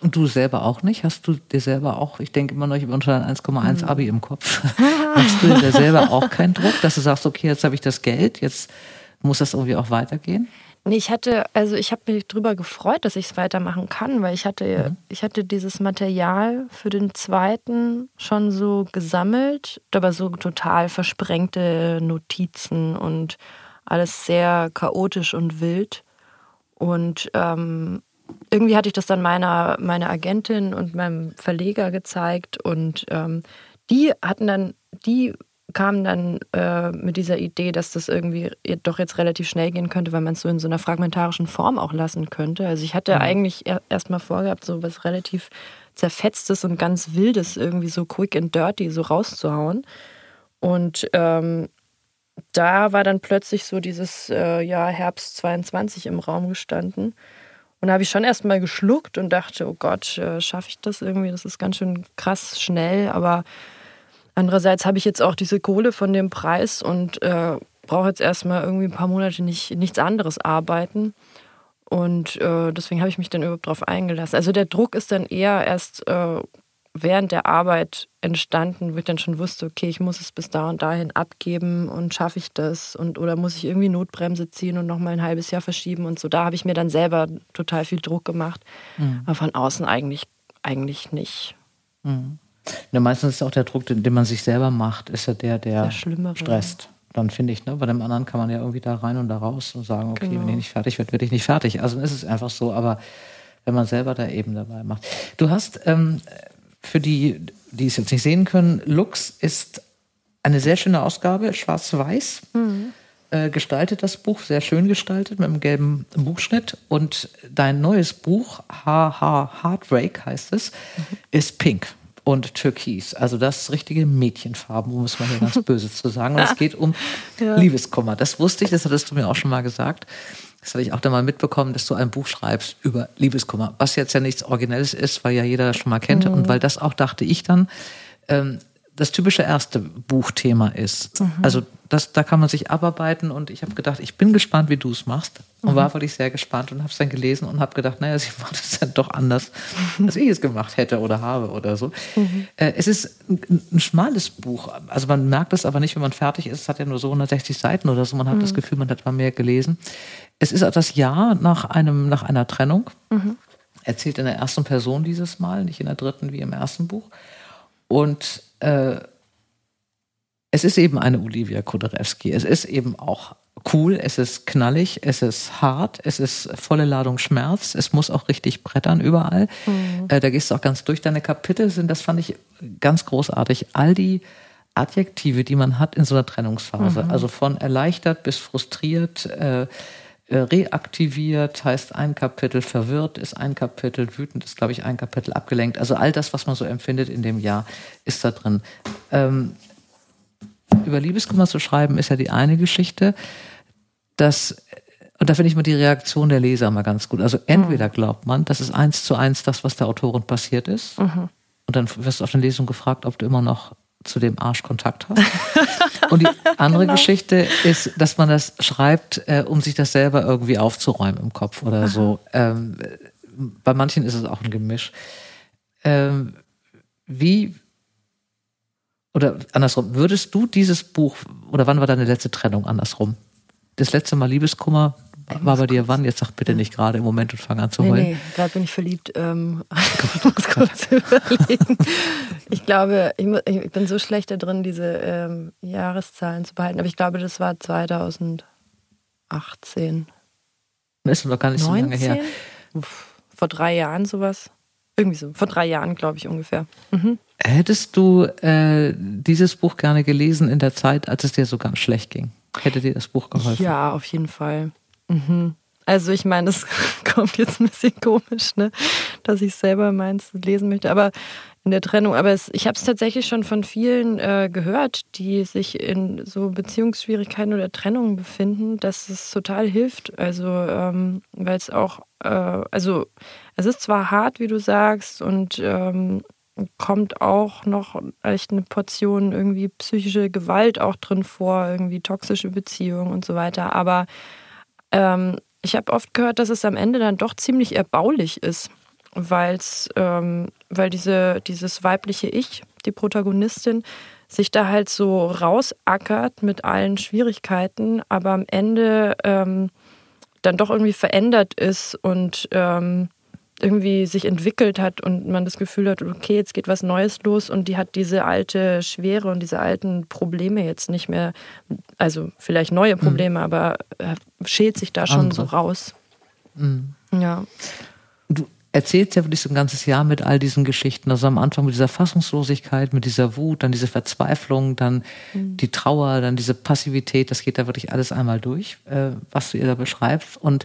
Und du selber auch nicht? Hast du dir selber auch, ich denke immer noch, ich habe schon ein 1,1 Abi im Kopf. Hast du dir selber auch keinen Druck, dass du sagst, okay, jetzt habe ich das Geld, jetzt muss das irgendwie auch weitergehen? Nee, ich hatte, also ich habe mich darüber gefreut, dass ich es weitermachen kann, weil ich hatte, mhm. ich hatte dieses Material für den zweiten schon so gesammelt, aber so total versprengte Notizen und alles sehr chaotisch und wild. Und ähm, irgendwie hatte ich das dann meiner, meiner Agentin und meinem Verleger gezeigt und ähm, die hatten dann, die kam dann äh, mit dieser Idee, dass das irgendwie doch jetzt relativ schnell gehen könnte, weil man es so in so einer fragmentarischen Form auch lassen könnte. Also ich hatte mhm. eigentlich erst mal vorgehabt, so was relativ zerfetztes und ganz wildes irgendwie so quick and dirty so rauszuhauen. Und ähm, da war dann plötzlich so dieses äh, Jahr Herbst 22 im Raum gestanden. Und da habe ich schon erst mal geschluckt und dachte, oh Gott, äh, schaffe ich das irgendwie? Das ist ganz schön krass schnell, aber Andererseits habe ich jetzt auch diese Kohle von dem Preis und äh, brauche jetzt erstmal irgendwie ein paar Monate nicht, nichts anderes arbeiten. Und äh, deswegen habe ich mich dann überhaupt darauf eingelassen. Also der Druck ist dann eher erst äh, während der Arbeit entstanden, wo ich dann schon wusste, okay, ich muss es bis da und dahin abgeben und schaffe ich das und oder muss ich irgendwie Notbremse ziehen und nochmal ein halbes Jahr verschieben und so. Da habe ich mir dann selber total viel Druck gemacht. Mhm. Aber von außen eigentlich, eigentlich nicht. Mhm. Ja, meistens ist auch der Druck, den, den, man sich selber macht, ist ja der, der, der stresst. Dann finde ich, ne, bei dem anderen kann man ja irgendwie da rein und da raus und sagen, okay, genau. wenn ich nicht fertig werde, werde ich nicht fertig. Also dann ist es einfach so, aber wenn man selber da eben dabei macht. Du hast ähm, für die, die es jetzt nicht sehen können, Lux ist eine sehr schöne Ausgabe, schwarz-weiß. Mhm. Äh, gestaltet das Buch, sehr schön gestaltet, mit einem gelben Buchschnitt. Und dein neues Buch, HH Heartbreak heißt es, mhm. ist pink und Türkis. Also das richtige Mädchenfarben, um es mal hier ganz böse zu sagen. Und es geht um ja. Liebeskummer. Das wusste ich, das hattest du mir auch schon mal gesagt. Das hatte ich auch dann mal mitbekommen, dass du ein Buch schreibst über Liebeskummer. Was jetzt ja nichts Originelles ist, weil ja jeder schon mal kennt. Mhm. Und weil das auch, dachte ich dann, ähm, das typische erste Buchthema ist. Mhm. Also das, da kann man sich abarbeiten und ich habe gedacht, ich bin gespannt, wie du es machst und mhm. war wirklich sehr gespannt und habe es dann gelesen und habe gedacht, naja, sie macht es dann doch anders, als ich es gemacht hätte oder habe oder so. Mhm. Äh, es ist ein, ein, schmales Buch, also man merkt es aber nicht, wenn man fertig ist. Es hat ja nur so 160 Seiten oder so. Man hat mhm. das Gefühl, man hat mal mehr gelesen. Es ist das Jahr nach einem nach einer Trennung. Mhm. Erzählt in der ersten Person dieses Mal, nicht in der dritten wie im ersten Buch. Und äh, es ist eben eine Olivia Kuderewski. Es ist eben auch cool, es ist knallig, es ist hart, es ist volle Ladung Schmerz, es muss auch richtig brettern überall. Mhm. Äh, da gehst du auch ganz durch. Deine Kapitel sind, das fand ich ganz großartig, all die Adjektive, die man hat in so einer Trennungsphase. Mhm. Also von erleichtert bis frustriert, äh, äh reaktiviert heißt ein Kapitel, verwirrt ist ein Kapitel, wütend ist, glaube ich, ein Kapitel, abgelenkt. Also all das, was man so empfindet in dem Jahr, ist da drin. Ähm, über Liebeskummer zu schreiben, ist ja die eine Geschichte. Das, und da finde ich mal die Reaktion der Leser mal ganz gut. Also entweder mhm. glaubt man, das ist eins zu eins das, was der Autorin passiert ist. Mhm. Und dann wirst du auf der Lesung gefragt, ob du immer noch zu dem Arsch Kontakt hast. Und die andere genau. Geschichte ist, dass man das schreibt, äh, um sich das selber irgendwie aufzuräumen im Kopf oder Aha. so. Ähm, bei manchen ist es auch ein Gemisch. Ähm, wie oder andersrum, würdest du dieses Buch, oder wann war deine letzte Trennung andersrum? Das letzte Mal Liebeskummer war bei dir wann? Jetzt sag bitte nicht gerade im Moment und fang an zu heulen. Nee, nee gerade bin ich verliebt. Ähm, ich muss kurz überlegen. Ich glaube, ich, ich, bin so schlecht da drin, diese ähm, Jahreszahlen zu behalten. Aber ich glaube, das war 2018. Das ist noch gar nicht 19? so lange her. Vor drei Jahren sowas. Irgendwie so. Vor drei Jahren, glaube ich, ungefähr. Mhm. Hättest du äh, dieses Buch gerne gelesen in der Zeit, als es dir so ganz schlecht ging? Hätte dir das Buch geholfen? Ja, auf jeden Fall. Mhm. Also ich meine, es kommt jetzt ein bisschen komisch, ne? dass ich selber meins lesen möchte, aber in der Trennung. Aber es, ich habe es tatsächlich schon von vielen äh, gehört, die sich in so Beziehungsschwierigkeiten oder Trennungen befinden, dass es total hilft. Also ähm, weil es auch, äh, also es ist zwar hart, wie du sagst, und ähm, kommt auch noch echt eine Portion irgendwie psychische Gewalt auch drin vor, irgendwie toxische Beziehungen und so weiter. Aber ähm, ich habe oft gehört, dass es am Ende dann doch ziemlich erbaulich ist, weil's, ähm, weil diese, dieses weibliche Ich, die Protagonistin, sich da halt so rausackert mit allen Schwierigkeiten, aber am Ende ähm, dann doch irgendwie verändert ist und ähm, irgendwie sich entwickelt hat und man das Gefühl hat, okay, jetzt geht was Neues los und die hat diese alte Schwere und diese alten Probleme jetzt nicht mehr, also vielleicht neue mhm. Probleme, mhm. aber äh, schält sich da schon Andere. so raus. Mhm. Ja. Du erzählst ja wirklich so ein ganzes Jahr mit all diesen Geschichten. Also am Anfang mit dieser Fassungslosigkeit, mit dieser Wut, dann diese Verzweiflung, dann mhm. die Trauer, dann diese Passivität. Das geht da wirklich alles einmal durch, äh, was du ihr da beschreibst. Und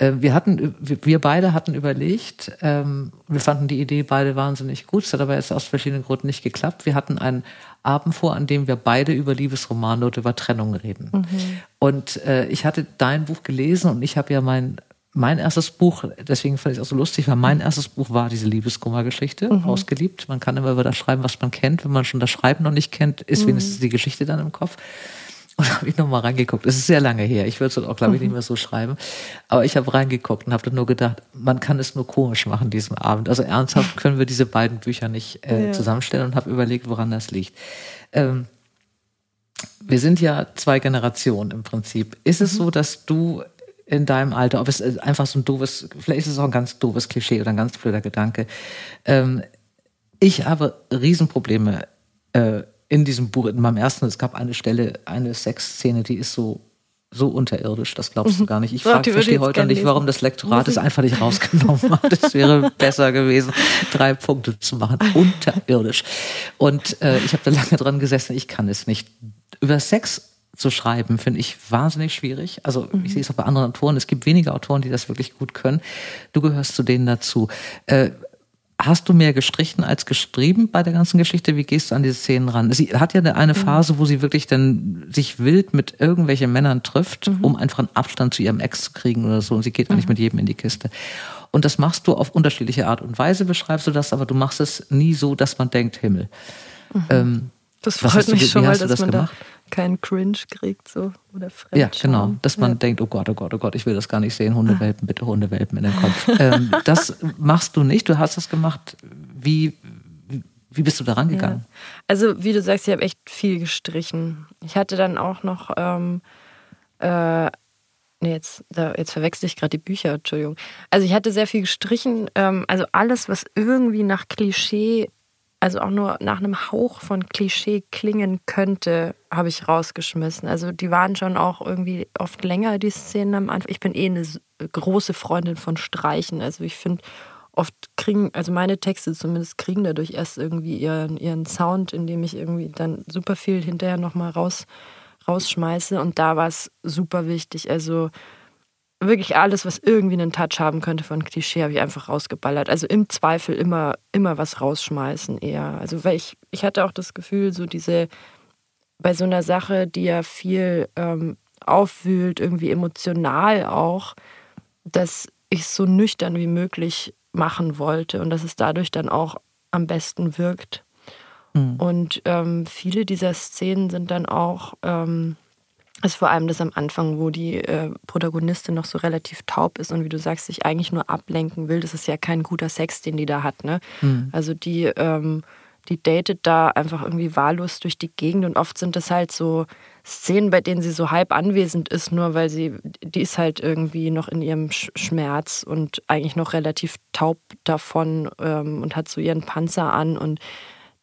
wir hatten, wir beide hatten überlegt, ähm, wir fanden die Idee beide wahnsinnig gut, es hat aber jetzt aus verschiedenen Gründen nicht geklappt. Wir hatten einen Abend vor, an dem wir beide über Liebesromane und über Trennung reden. Mhm. Und äh, ich hatte dein Buch gelesen und ich habe ja mein mein erstes Buch, deswegen fand ich es auch so lustig, weil mein erstes Buch war diese Liebeskummergeschichte, mhm. ausgeliebt. Man kann immer über das schreiben, was man kennt. Wenn man schon das Schreiben noch nicht kennt, ist mhm. wenigstens die Geschichte dann im Kopf. Und habe ich nochmal reingeguckt. Es ist sehr lange her. Ich würde es auch, glaube ich, nicht mehr so schreiben. Aber ich habe reingeguckt und habe dann nur gedacht, man kann es nur komisch machen diesen Abend. Also ernsthaft können wir diese beiden Bücher nicht äh, ja. zusammenstellen und habe überlegt, woran das liegt. Ähm, wir sind ja zwei Generationen im Prinzip. Ist es mhm. so, dass du in deinem Alter, ob es einfach so ein doofes, vielleicht ist es auch ein ganz doofes Klischee oder ein ganz blöder Gedanke. Ähm, ich habe Riesenprobleme äh, in diesem Buch, in meinem ersten, es gab eine Stelle, eine Sexszene, die ist so so unterirdisch, das glaubst du mhm. gar nicht. Ich frage, verstehe heute nicht, warum das Lektorat es einfach nicht rausgenommen hat. Es wäre besser gewesen, drei Punkte zu machen. Unterirdisch. Und äh, ich habe da lange dran gesessen, ich kann es nicht. Über Sex zu schreiben, finde ich wahnsinnig schwierig. Also mhm. ich sehe es auch bei anderen Autoren. Es gibt wenige Autoren, die das wirklich gut können. Du gehörst zu denen dazu. Äh, Hast du mehr gestrichen als geschrieben bei der ganzen Geschichte? Wie gehst du an diese Szenen ran? Sie hat ja eine mhm. Phase, wo sie wirklich dann sich wild mit irgendwelchen Männern trifft, mhm. um einfach einen Abstand zu ihrem Ex zu kriegen oder so. Und sie geht mhm. eigentlich mit jedem in die Kiste. Und das machst du auf unterschiedliche Art und Weise, beschreibst du das, aber du machst es nie so, dass man denkt, Himmel. Mhm. Ähm, das freut mich schon, weil dass man gemacht? Keinen Cringe kriegt so oder Ja, genau, dass man ja. denkt, oh Gott, oh Gott, oh Gott, ich will das gar nicht sehen, Hundewelpen, bitte Hundewelpen in den Kopf. ähm, das machst du nicht, du hast das gemacht. Wie, wie bist du da rangegangen? Ja. Also, wie du sagst, ich habe echt viel gestrichen. Ich hatte dann auch noch, ähm, äh, nee, jetzt, da, jetzt verwechsel ich gerade die Bücher, Entschuldigung. Also, ich hatte sehr viel gestrichen. Ähm, also, alles, was irgendwie nach Klischee, also auch nur nach einem Hauch von Klischee klingen könnte, habe ich rausgeschmissen. Also, die waren schon auch irgendwie oft länger, die Szenen am Anfang. Ich bin eh eine große Freundin von Streichen. Also, ich finde oft kriegen, also meine Texte zumindest kriegen dadurch erst irgendwie ihren, ihren Sound, indem ich irgendwie dann super viel hinterher nochmal raus, rausschmeiße. Und da war es super wichtig. Also wirklich alles, was irgendwie einen Touch haben könnte von Klischee, habe ich einfach rausgeballert. Also im Zweifel immer, immer was rausschmeißen eher. Also weil ich, ich hatte auch das Gefühl, so diese, bei so einer Sache, die ja viel ähm, aufwühlt, irgendwie emotional auch, dass ich so nüchtern wie möglich machen wollte und dass es dadurch dann auch am besten wirkt. Mhm. Und ähm, viele dieser Szenen sind dann auch, ähm, ist vor allem das am Anfang, wo die äh, Protagonistin noch so relativ taub ist und wie du sagst, sich eigentlich nur ablenken will. Das ist ja kein guter Sex, den die da hat. Ne? Mhm. Also die, ähm, die datet da einfach irgendwie wahllos durch die Gegend und oft sind das halt so Szenen, bei denen sie so halb anwesend ist, nur weil sie, die ist halt irgendwie noch in ihrem Schmerz und eigentlich noch relativ taub davon ähm, und hat so ihren Panzer an und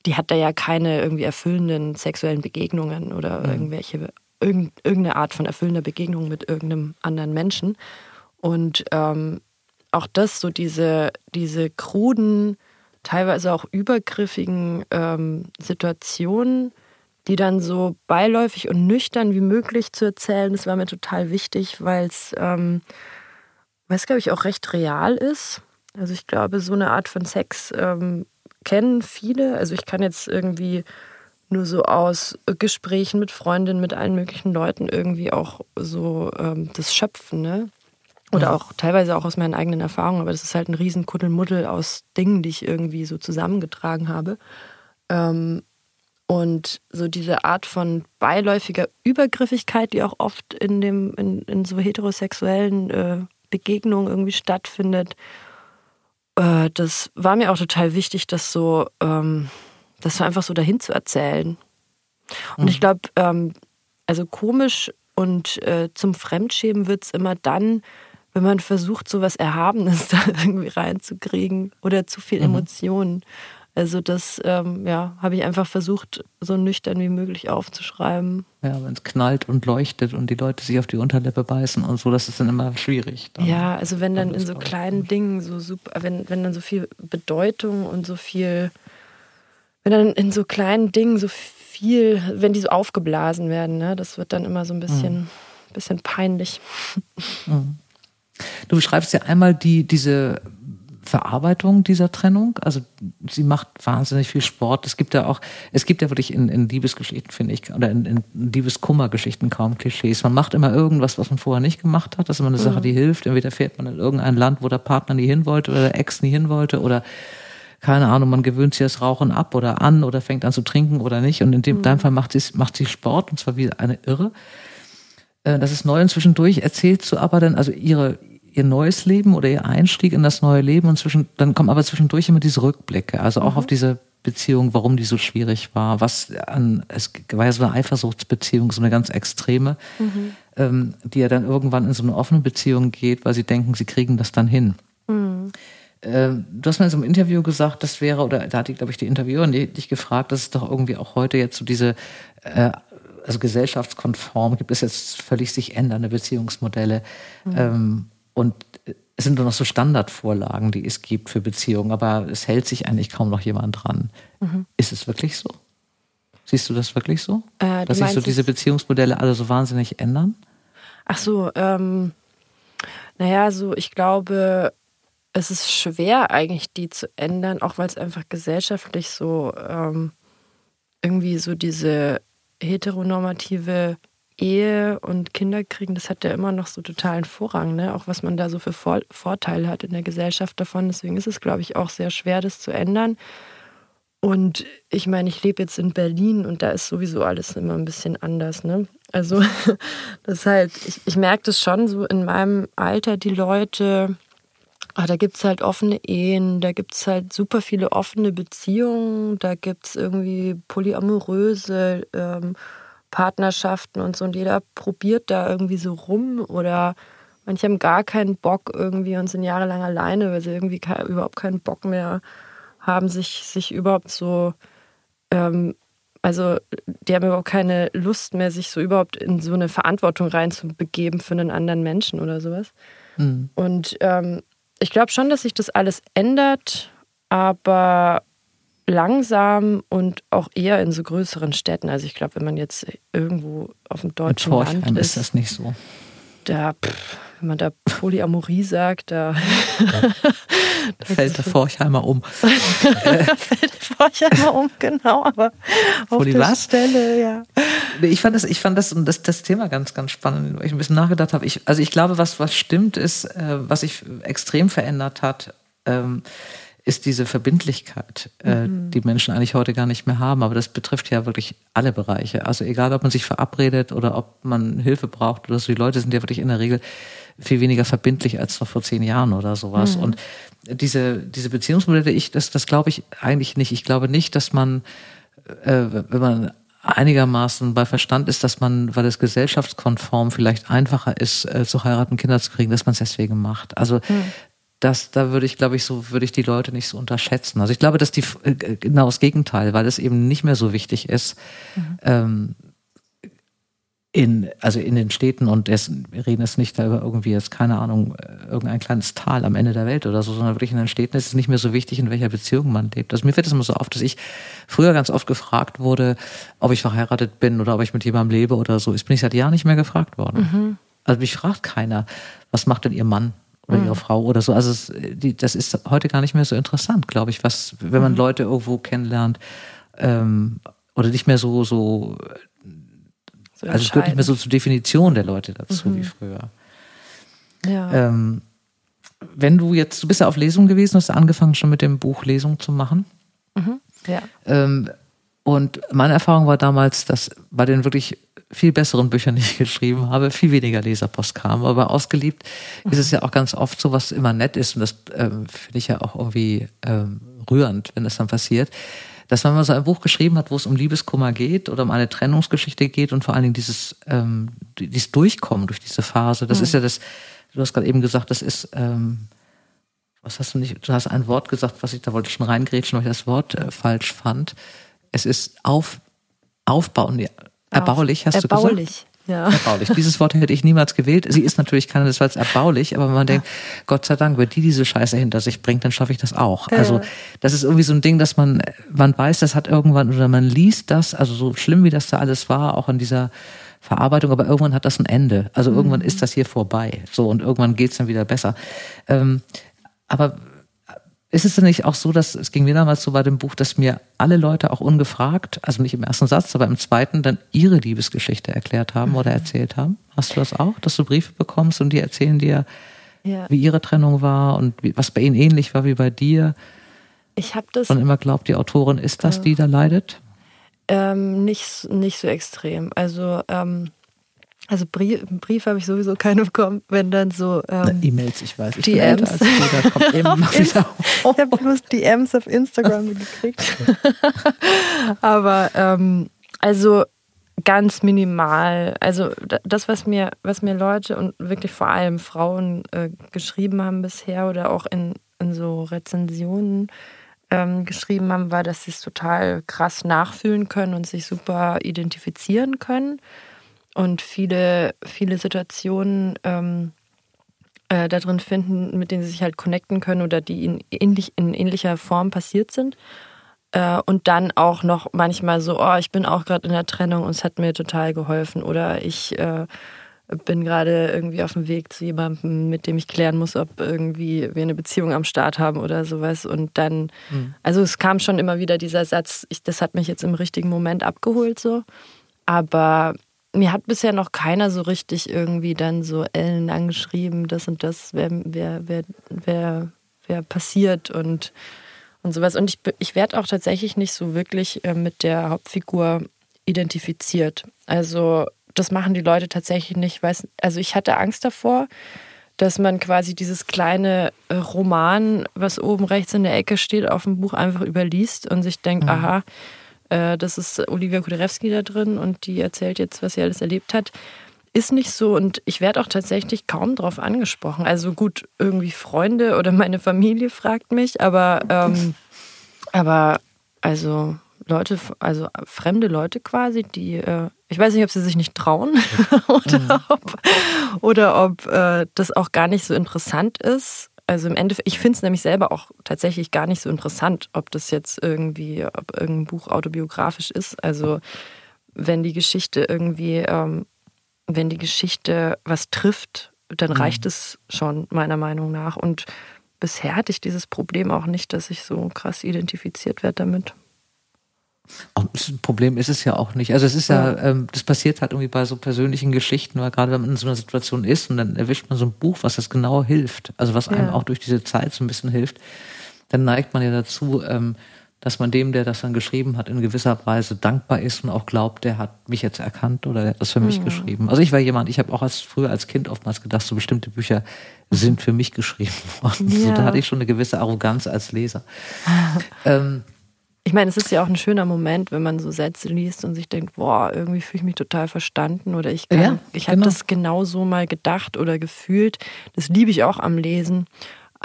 die hat da ja keine irgendwie erfüllenden sexuellen Begegnungen oder mhm. irgendwelche, irgendeine Art von erfüllender Begegnung mit irgendeinem anderen Menschen. Und ähm, auch das, so diese, diese kruden, teilweise auch übergriffigen ähm, Situationen, die dann so beiläufig und nüchtern wie möglich zu erzählen. Das war mir total wichtig, weil es, ähm, glaube ich, auch recht real ist. Also ich glaube, so eine Art von Sex ähm, kennen viele. Also ich kann jetzt irgendwie nur so aus Gesprächen mit Freundinnen, mit allen möglichen Leuten irgendwie auch so ähm, das schöpfen, ne? Oder auch teilweise auch aus meinen eigenen Erfahrungen, aber das ist halt ein riesen Kuddelmuddel aus Dingen, die ich irgendwie so zusammengetragen habe. Ähm, und so diese Art von beiläufiger Übergriffigkeit, die auch oft in, dem, in, in so heterosexuellen äh, Begegnungen irgendwie stattfindet, äh, das war mir auch total wichtig, das so, ähm, das so einfach so dahin zu erzählen. Und mhm. ich glaube, ähm, also komisch und äh, zum Fremdschämen wird es immer dann, wenn man versucht, so was Erhabenes da irgendwie reinzukriegen oder zu viel mhm. Emotionen. Also das ähm, ja, habe ich einfach versucht, so nüchtern wie möglich aufzuschreiben. Ja, wenn es knallt und leuchtet und die Leute sich auf die Unterlippe beißen und so, das ist dann immer schwierig. Dann, ja, also wenn dann in so kleinen Dingen so super, wenn, wenn dann so viel Bedeutung und so viel, wenn dann in so kleinen Dingen so viel, wenn die so aufgeblasen werden, ne, das wird dann immer so ein bisschen, mhm. bisschen peinlich. Mhm. Du beschreibst ja einmal die, diese Verarbeitung dieser Trennung. Also sie macht wahnsinnig viel Sport. Es gibt ja auch, es gibt ja wirklich in, in Liebesgeschichten, finde ich, oder in, in Liebeskummergeschichten kaum Klischees. Man macht immer irgendwas, was man vorher nicht gemacht hat. Das ist immer eine mhm. Sache, die hilft. Entweder fährt man in irgendein Land, wo der Partner nie hin wollte oder der Ex nie hin wollte oder keine Ahnung, man gewöhnt sich das Rauchen ab oder an oder fängt an zu trinken oder nicht. Und in dem, mhm. deinem Fall macht sie, macht sie Sport und zwar wie eine Irre. Äh, das ist neu und zwischendurch erzählst du aber dann, also ihre, ihr neues Leben oder ihr Einstieg in das neue Leben und zwischen, dann kommen aber zwischendurch immer diese Rückblicke, also auch mhm. auf diese Beziehung, warum die so schwierig war, was an, es war ja so eine Eifersuchtsbeziehung, so eine ganz extreme, mhm. ähm, die ja dann irgendwann in so eine offene Beziehung geht, weil sie denken, sie kriegen das dann hin. Mhm. Ähm, du hast mir in so einem Interview gesagt, das wäre, oder da hatte ich, glaube ich, die Interviewerin dich gefragt, dass es doch irgendwie auch heute jetzt so diese äh, also gesellschaftskonform gibt es jetzt völlig sich ändernde Beziehungsmodelle. Mhm. Ähm, und es sind nur noch so Standardvorlagen, die es gibt für Beziehungen, aber es hält sich eigentlich kaum noch jemand dran. Mhm. Ist es wirklich so? Siehst du das wirklich so? Äh, Dass sich so diese Beziehungsmodelle alle so wahnsinnig ändern? Ach so, ähm, naja, so ich glaube, es ist schwer eigentlich die zu ändern, auch weil es einfach gesellschaftlich so ähm, irgendwie so diese heteronormative Ehe und Kinder kriegen, das hat ja immer noch so totalen Vorrang, ne? auch was man da so für Vor Vorteile hat in der Gesellschaft davon. Deswegen ist es, glaube ich, auch sehr schwer, das zu ändern. und ich meine, ich lebe jetzt in Berlin und da ist sowieso alles immer ein bisschen anders. Ne? Also, das halt, ich, ich merke das schon so in meinem Alter, die Leute, ach, da gibt es halt offene Ehen, da gibt es halt super viele offene Beziehungen, da gibt es irgendwie polyamoröse ähm, Partnerschaften und so und jeder probiert da irgendwie so rum oder manche haben gar keinen Bock irgendwie und sind jahrelang alleine, weil sie irgendwie überhaupt keinen Bock mehr haben haben, sich, sich überhaupt so, ähm, also die haben überhaupt keine Lust mehr, sich so überhaupt in so eine Verantwortung reinzubegeben für einen anderen Menschen oder sowas. Mhm. Und ähm, ich glaube schon, dass sich das alles ändert, aber langsam und auch eher in so größeren Städten. Also ich glaube, wenn man jetzt irgendwo auf dem deutschen Land ist, ist das nicht so. Da, pff, wenn man da Polyamorie sagt, da, da fällt der Forchheimer um. fällt der Forchheimer um, genau, aber auf Poly der was? Stelle, ja. Ich fand das, ich fand das, das, das Thema ganz, ganz spannend, weil ich ein bisschen nachgedacht habe. Ich, also ich glaube, was, was stimmt ist, äh, was sich extrem verändert hat, ähm, ist diese Verbindlichkeit, äh, mhm. die Menschen eigentlich heute gar nicht mehr haben. Aber das betrifft ja wirklich alle Bereiche. Also egal, ob man sich verabredet oder ob man Hilfe braucht oder so, die Leute sind ja wirklich in der Regel viel weniger verbindlich als noch vor zehn Jahren oder sowas. Mhm. Und diese, diese Beziehungsmodelle, ich, das, das glaube ich eigentlich nicht. Ich glaube nicht, dass man, äh, wenn man einigermaßen bei Verstand ist, dass man, weil es gesellschaftskonform vielleicht einfacher ist, äh, zu heiraten, Kinder zu kriegen, dass man es deswegen macht. Also mhm. das, da würde ich, glaube ich, so würde ich die Leute nicht so unterschätzen. Also ich glaube, dass die äh, genau das Gegenteil, weil es eben nicht mehr so wichtig ist, mhm. ähm, in, also in den Städten und dessen, wir reden jetzt nicht über irgendwie jetzt, keine Ahnung, irgendein kleines Tal am Ende der Welt oder so, sondern wirklich in den Städten ist es nicht mehr so wichtig, in welcher Beziehung man lebt. Also mir fällt es immer so auf, dass ich früher ganz oft gefragt wurde, ob ich verheiratet bin oder ob ich mit jemandem lebe oder so. Ist bin ich seit Jahren nicht mehr gefragt worden. Mhm. Also mich fragt keiner, was macht denn ihr Mann? oder ihre mhm. Frau oder so. Also es, die, das ist heute gar nicht mehr so interessant, glaube ich, was, wenn man mhm. Leute irgendwo kennenlernt ähm, oder nicht mehr so so so also es gehört nicht mehr so zur Definition der Leute dazu mhm. wie früher. Ja. Ähm, wenn du jetzt, du bist ja auf Lesung gewesen, hast angefangen schon mit dem Buch Lesung zu machen. Mhm. Ja. Ähm, und meine Erfahrung war damals, dass bei den wirklich viel besseren Büchern, die ich geschrieben habe, viel weniger Leserpost kam. Aber ausgeliebt mhm. ist es ja auch ganz oft so, was immer nett ist. Und das ähm, finde ich ja auch irgendwie ähm, rührend, wenn das dann passiert dass wenn man so ein Buch geschrieben hat, wo es um Liebeskummer geht oder um eine Trennungsgeschichte geht und vor allen Dingen dieses, ähm, dieses Durchkommen durch diese Phase, das mhm. ist ja das, du hast gerade eben gesagt, das ist, ähm, was hast du nicht, du hast ein Wort gesagt, was ich, da wollte ich schon reingrätschen, weil ich das Wort äh, falsch fand. Es ist auf, aufbauen, erbaulich, hast erbaulich. du gesagt? Ja. Erbaulich. Dieses Wort hätte ich niemals gewählt. Sie ist natürlich keinesfalls erbaulich, aber wenn man ja. denkt, Gott sei Dank, wenn die diese Scheiße hinter sich bringt, dann schaffe ich das auch. Ja. Also das ist irgendwie so ein Ding, dass man, man weiß, das hat irgendwann, oder man liest das, also so schlimm wie das da alles war, auch in dieser Verarbeitung, aber irgendwann hat das ein Ende. Also irgendwann mhm. ist das hier vorbei. So, und irgendwann geht's dann wieder besser. Ähm, aber ist es denn nicht auch so, dass es ging mir damals so bei dem Buch, dass mir alle Leute auch ungefragt, also nicht im ersten Satz, aber im zweiten, dann ihre Liebesgeschichte erklärt haben mhm. oder erzählt haben? Hast du das auch, dass du Briefe bekommst und die erzählen dir, ja. wie ihre Trennung war und wie, was bei ihnen ähnlich war wie bei dir? Ich habe das. Und immer glaubt, die Autorin ist das, die da leidet? Ähm, nicht, nicht so extrem. Also ähm, also Brief, Brief habe ich sowieso keine bekommen, wenn dann so ähm, E-Mails, ich weiß. Ich DMs. ich habe bloß DMs auf Instagram gekriegt. Aber ähm, also ganz minimal. Also das, was mir, was mir Leute und wirklich vor allem Frauen äh, geschrieben haben bisher oder auch in, in so Rezensionen ähm, geschrieben haben, war, dass sie es total krass nachfühlen können und sich super identifizieren können und viele, viele Situationen ähm, äh, da drin finden, mit denen sie sich halt connecten können oder die in, ähnlich, in ähnlicher Form passiert sind. Äh, und dann auch noch manchmal so, oh, ich bin auch gerade in der Trennung und es hat mir total geholfen. Oder ich äh, bin gerade irgendwie auf dem Weg zu jemandem, mit dem ich klären muss, ob irgendwie wir eine Beziehung am Start haben oder sowas. Und dann, mhm. also es kam schon immer wieder dieser Satz, ich, das hat mich jetzt im richtigen Moment abgeholt so. Aber mir hat bisher noch keiner so richtig irgendwie dann so Ellen angeschrieben, das und das wäre wär, wär, wär, wär passiert und und sowas. Und ich, ich werde auch tatsächlich nicht so wirklich äh, mit der Hauptfigur identifiziert. Also das machen die Leute tatsächlich nicht. Weiß, also ich hatte Angst davor, dass man quasi dieses kleine äh, Roman, was oben rechts in der Ecke steht, auf dem Buch einfach überliest und sich denkt, mhm. aha, äh, das ist Olivia Kuderewski da drin und die erzählt jetzt, was sie alles erlebt hat. Ist nicht so und ich werde auch tatsächlich kaum darauf angesprochen. Also gut, irgendwie Freunde oder meine Familie fragt mich, aber, ähm, aber also Leute, also fremde Leute quasi, die, äh, ich weiß nicht, ob sie sich nicht trauen oder mhm. ob, oder ob äh, das auch gar nicht so interessant ist. Also im Endeffekt, ich finde es nämlich selber auch tatsächlich gar nicht so interessant, ob das jetzt irgendwie, ob irgendein Buch autobiografisch ist. Also wenn die Geschichte irgendwie, ähm, wenn die Geschichte was trifft, dann mhm. reicht es schon, meiner Meinung nach. Und bisher hatte ich dieses Problem auch nicht, dass ich so krass identifiziert werde damit. Ein Problem ist es ja auch nicht. Also es ist ja, ähm, das passiert halt irgendwie bei so persönlichen Geschichten, weil gerade wenn man in so einer Situation ist und dann erwischt man so ein Buch, was das genau hilft, also was einem ja. auch durch diese Zeit so ein bisschen hilft, dann neigt man ja dazu, ähm, dass man dem, der das dann geschrieben hat, in gewisser Weise dankbar ist und auch glaubt, der hat mich jetzt erkannt oder der hat das für mich mhm. geschrieben. Also ich war jemand, ich habe auch als früher als Kind oftmals gedacht, so bestimmte Bücher sind für mich geschrieben worden. Ja. So, da hatte ich schon eine gewisse Arroganz als Leser. ähm, ich meine, es ist ja auch ein schöner Moment, wenn man so Sätze liest und sich denkt, boah, irgendwie fühle ich mich total verstanden oder ich, kann, ja, ich genau. habe das genau so mal gedacht oder gefühlt. Das liebe ich auch am Lesen.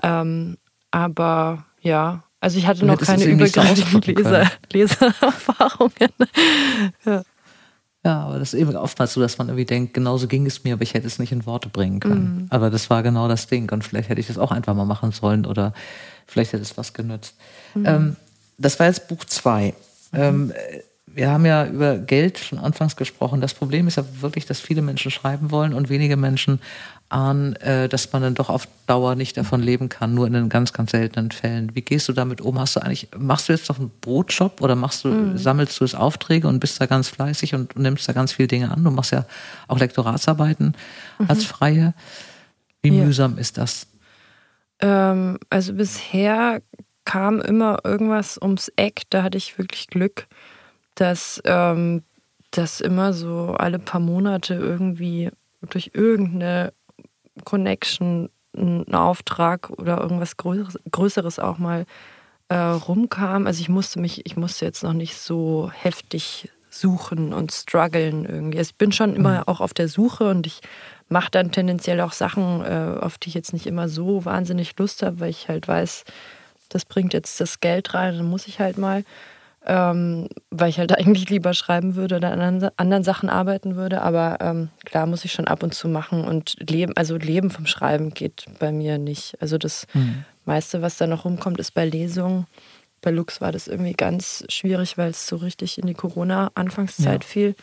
Ähm, aber ja, also ich hatte noch keine übergreifenden Leser, Lesererfahrungen. ja. Ja, aber das ist eben oftmals so, dass man irgendwie denkt, genauso ging es mir, aber ich hätte es nicht in Worte bringen können. Mhm. Aber das war genau das Ding und vielleicht hätte ich das auch einfach mal machen sollen oder vielleicht hätte es was genützt. Mhm. Ähm, das war jetzt Buch zwei. Mhm. Ähm, wir haben ja über Geld schon anfangs gesprochen. Das Problem ist ja wirklich, dass viele Menschen schreiben wollen und wenige Menschen ahnen, äh, dass man dann doch auf Dauer nicht davon leben kann, nur in den ganz, ganz seltenen Fällen. Wie gehst du damit um? Hast du eigentlich, machst du jetzt noch einen Brotjob oder machst du, mhm. sammelst du es Aufträge und bist da ganz fleißig und nimmst da ganz viele Dinge an? Du machst ja auch Lektoratsarbeiten mhm. als Freie. Wie ja. mühsam ist das? Ähm, also bisher kam immer irgendwas ums Eck. Da hatte ich wirklich Glück, dass ähm, das immer so alle paar Monate irgendwie durch irgendeine Connection ein Auftrag oder irgendwas Größeres, Größeres auch mal äh, rumkam. Also ich musste mich, ich musste jetzt noch nicht so heftig suchen und strugglen irgendwie. Also ich bin schon immer mhm. auch auf der Suche und ich mache dann tendenziell auch Sachen, äh, auf die ich jetzt nicht immer so wahnsinnig Lust habe, weil ich halt weiß, das bringt jetzt das Geld rein, dann muss ich halt mal, ähm, weil ich halt eigentlich lieber schreiben würde oder an anderen Sachen arbeiten würde. Aber ähm, klar muss ich schon ab und zu machen und leben, also Leben vom Schreiben geht bei mir nicht. Also das mhm. meiste, was da noch rumkommt, ist bei Lesungen. Bei Lux war das irgendwie ganz schwierig, weil es so richtig in die Corona-Anfangszeit ja. fiel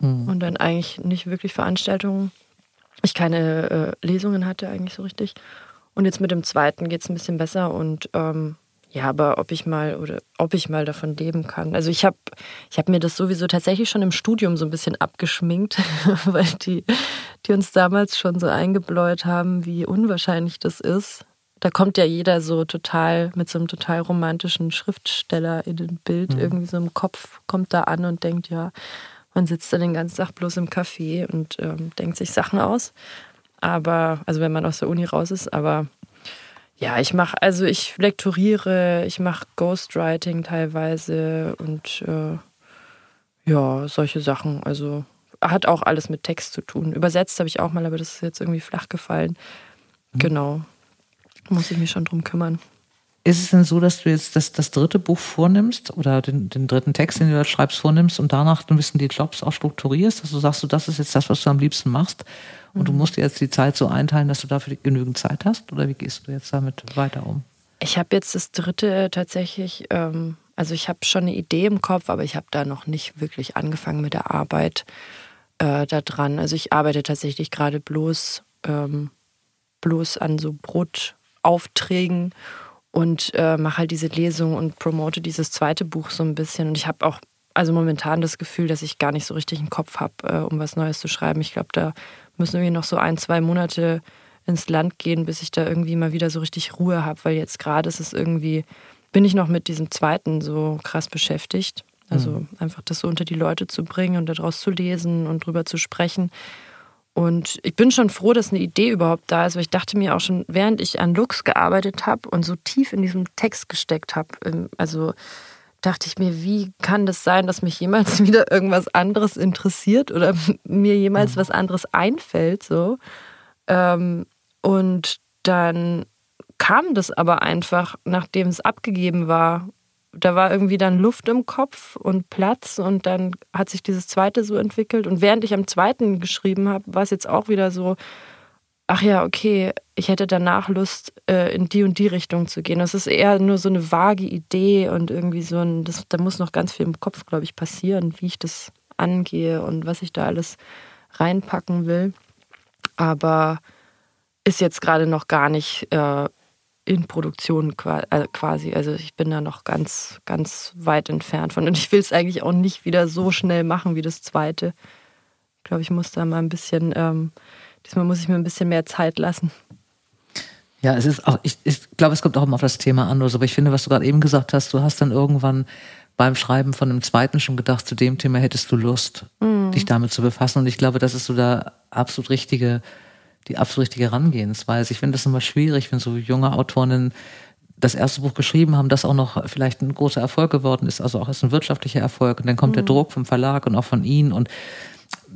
mhm. und dann eigentlich nicht wirklich Veranstaltungen. Ich keine äh, Lesungen hatte eigentlich so richtig. Und jetzt mit dem zweiten geht es ein bisschen besser und ähm, ja, aber ob ich mal oder ob ich mal davon leben kann. Also ich habe ich hab mir das sowieso tatsächlich schon im Studium so ein bisschen abgeschminkt, weil die, die uns damals schon so eingebläut haben, wie unwahrscheinlich das ist. Da kommt ja jeder so total mit so einem total romantischen Schriftsteller in den Bild mhm. irgendwie so im Kopf, kommt da an und denkt, ja, man sitzt dann den ganzen Tag bloß im Café und ähm, denkt sich Sachen aus. Aber, also wenn man aus der Uni raus ist, aber ja, ich mache, also ich lektoriere, ich mache Ghostwriting teilweise und äh, ja, solche Sachen. Also hat auch alles mit Text zu tun. Übersetzt habe ich auch mal, aber das ist jetzt irgendwie flach gefallen. Mhm. Genau. Muss ich mich schon drum kümmern. Ist es denn so, dass du jetzt das, das dritte Buch vornimmst oder den, den dritten Text, den du da schreibst, vornimmst und danach ein bisschen die Jobs auch strukturierst? Dass du sagst, du, das ist jetzt das, was du am liebsten machst? Und du musst dir jetzt die Zeit so einteilen, dass du dafür genügend Zeit hast? Oder wie gehst du jetzt damit weiter um? Ich habe jetzt das dritte tatsächlich, ähm, also ich habe schon eine Idee im Kopf, aber ich habe da noch nicht wirklich angefangen mit der Arbeit äh, daran. Also ich arbeite tatsächlich gerade bloß, ähm, bloß an so Brotaufträgen und äh, mache halt diese Lesung und promote dieses zweite Buch so ein bisschen. Und ich habe auch also momentan das Gefühl, dass ich gar nicht so richtig einen Kopf habe, äh, um was Neues zu schreiben. Ich glaube, da müssen irgendwie noch so ein, zwei Monate ins Land gehen, bis ich da irgendwie mal wieder so richtig Ruhe habe, weil jetzt gerade ist es irgendwie bin ich noch mit diesem zweiten so krass beschäftigt. Also mhm. einfach das so unter die Leute zu bringen und daraus zu lesen und drüber zu sprechen. Und ich bin schon froh, dass eine Idee überhaupt da ist, weil ich dachte mir auch schon, während ich an Lux gearbeitet habe und so tief in diesem Text gesteckt habe, also dachte ich mir, wie kann das sein, dass mich jemals wieder irgendwas anderes interessiert oder mir jemals mhm. was anderes einfällt, so. Ähm, und dann kam das aber einfach, nachdem es abgegeben war. Da war irgendwie dann Luft im Kopf und Platz und dann hat sich dieses zweite so entwickelt. Und während ich am zweiten geschrieben habe, war es jetzt auch wieder so, ach ja, okay, ich hätte danach Lust, äh, in die und die Richtung zu gehen. Das ist eher nur so eine vage Idee und irgendwie so ein, das, da muss noch ganz viel im Kopf, glaube ich, passieren, wie ich das angehe und was ich da alles reinpacken will. Aber ist jetzt gerade noch gar nicht äh, in Produktion äh, quasi. Also ich bin da noch ganz, ganz weit entfernt von. Und ich will es eigentlich auch nicht wieder so schnell machen wie das zweite. Ich glaube, ich muss da mal ein bisschen, ähm, diesmal muss ich mir ein bisschen mehr Zeit lassen. Ja, es ist auch, ich, ich glaube, es kommt auch immer auf das Thema an. Aber ich finde, was du gerade eben gesagt hast, du hast dann irgendwann beim Schreiben von einem zweiten schon gedacht, zu dem Thema hättest du Lust, mhm. dich damit zu befassen. Und ich glaube, das ist so der absolut richtige die absolut richtige Herangehensweise. Ich finde das immer schwierig, wenn so junge Autorinnen das erste Buch geschrieben haben, das auch noch vielleicht ein großer Erfolg geworden ist, also auch ist ein wirtschaftlicher Erfolg. Und dann kommt mhm. der Druck vom Verlag und auch von ihnen und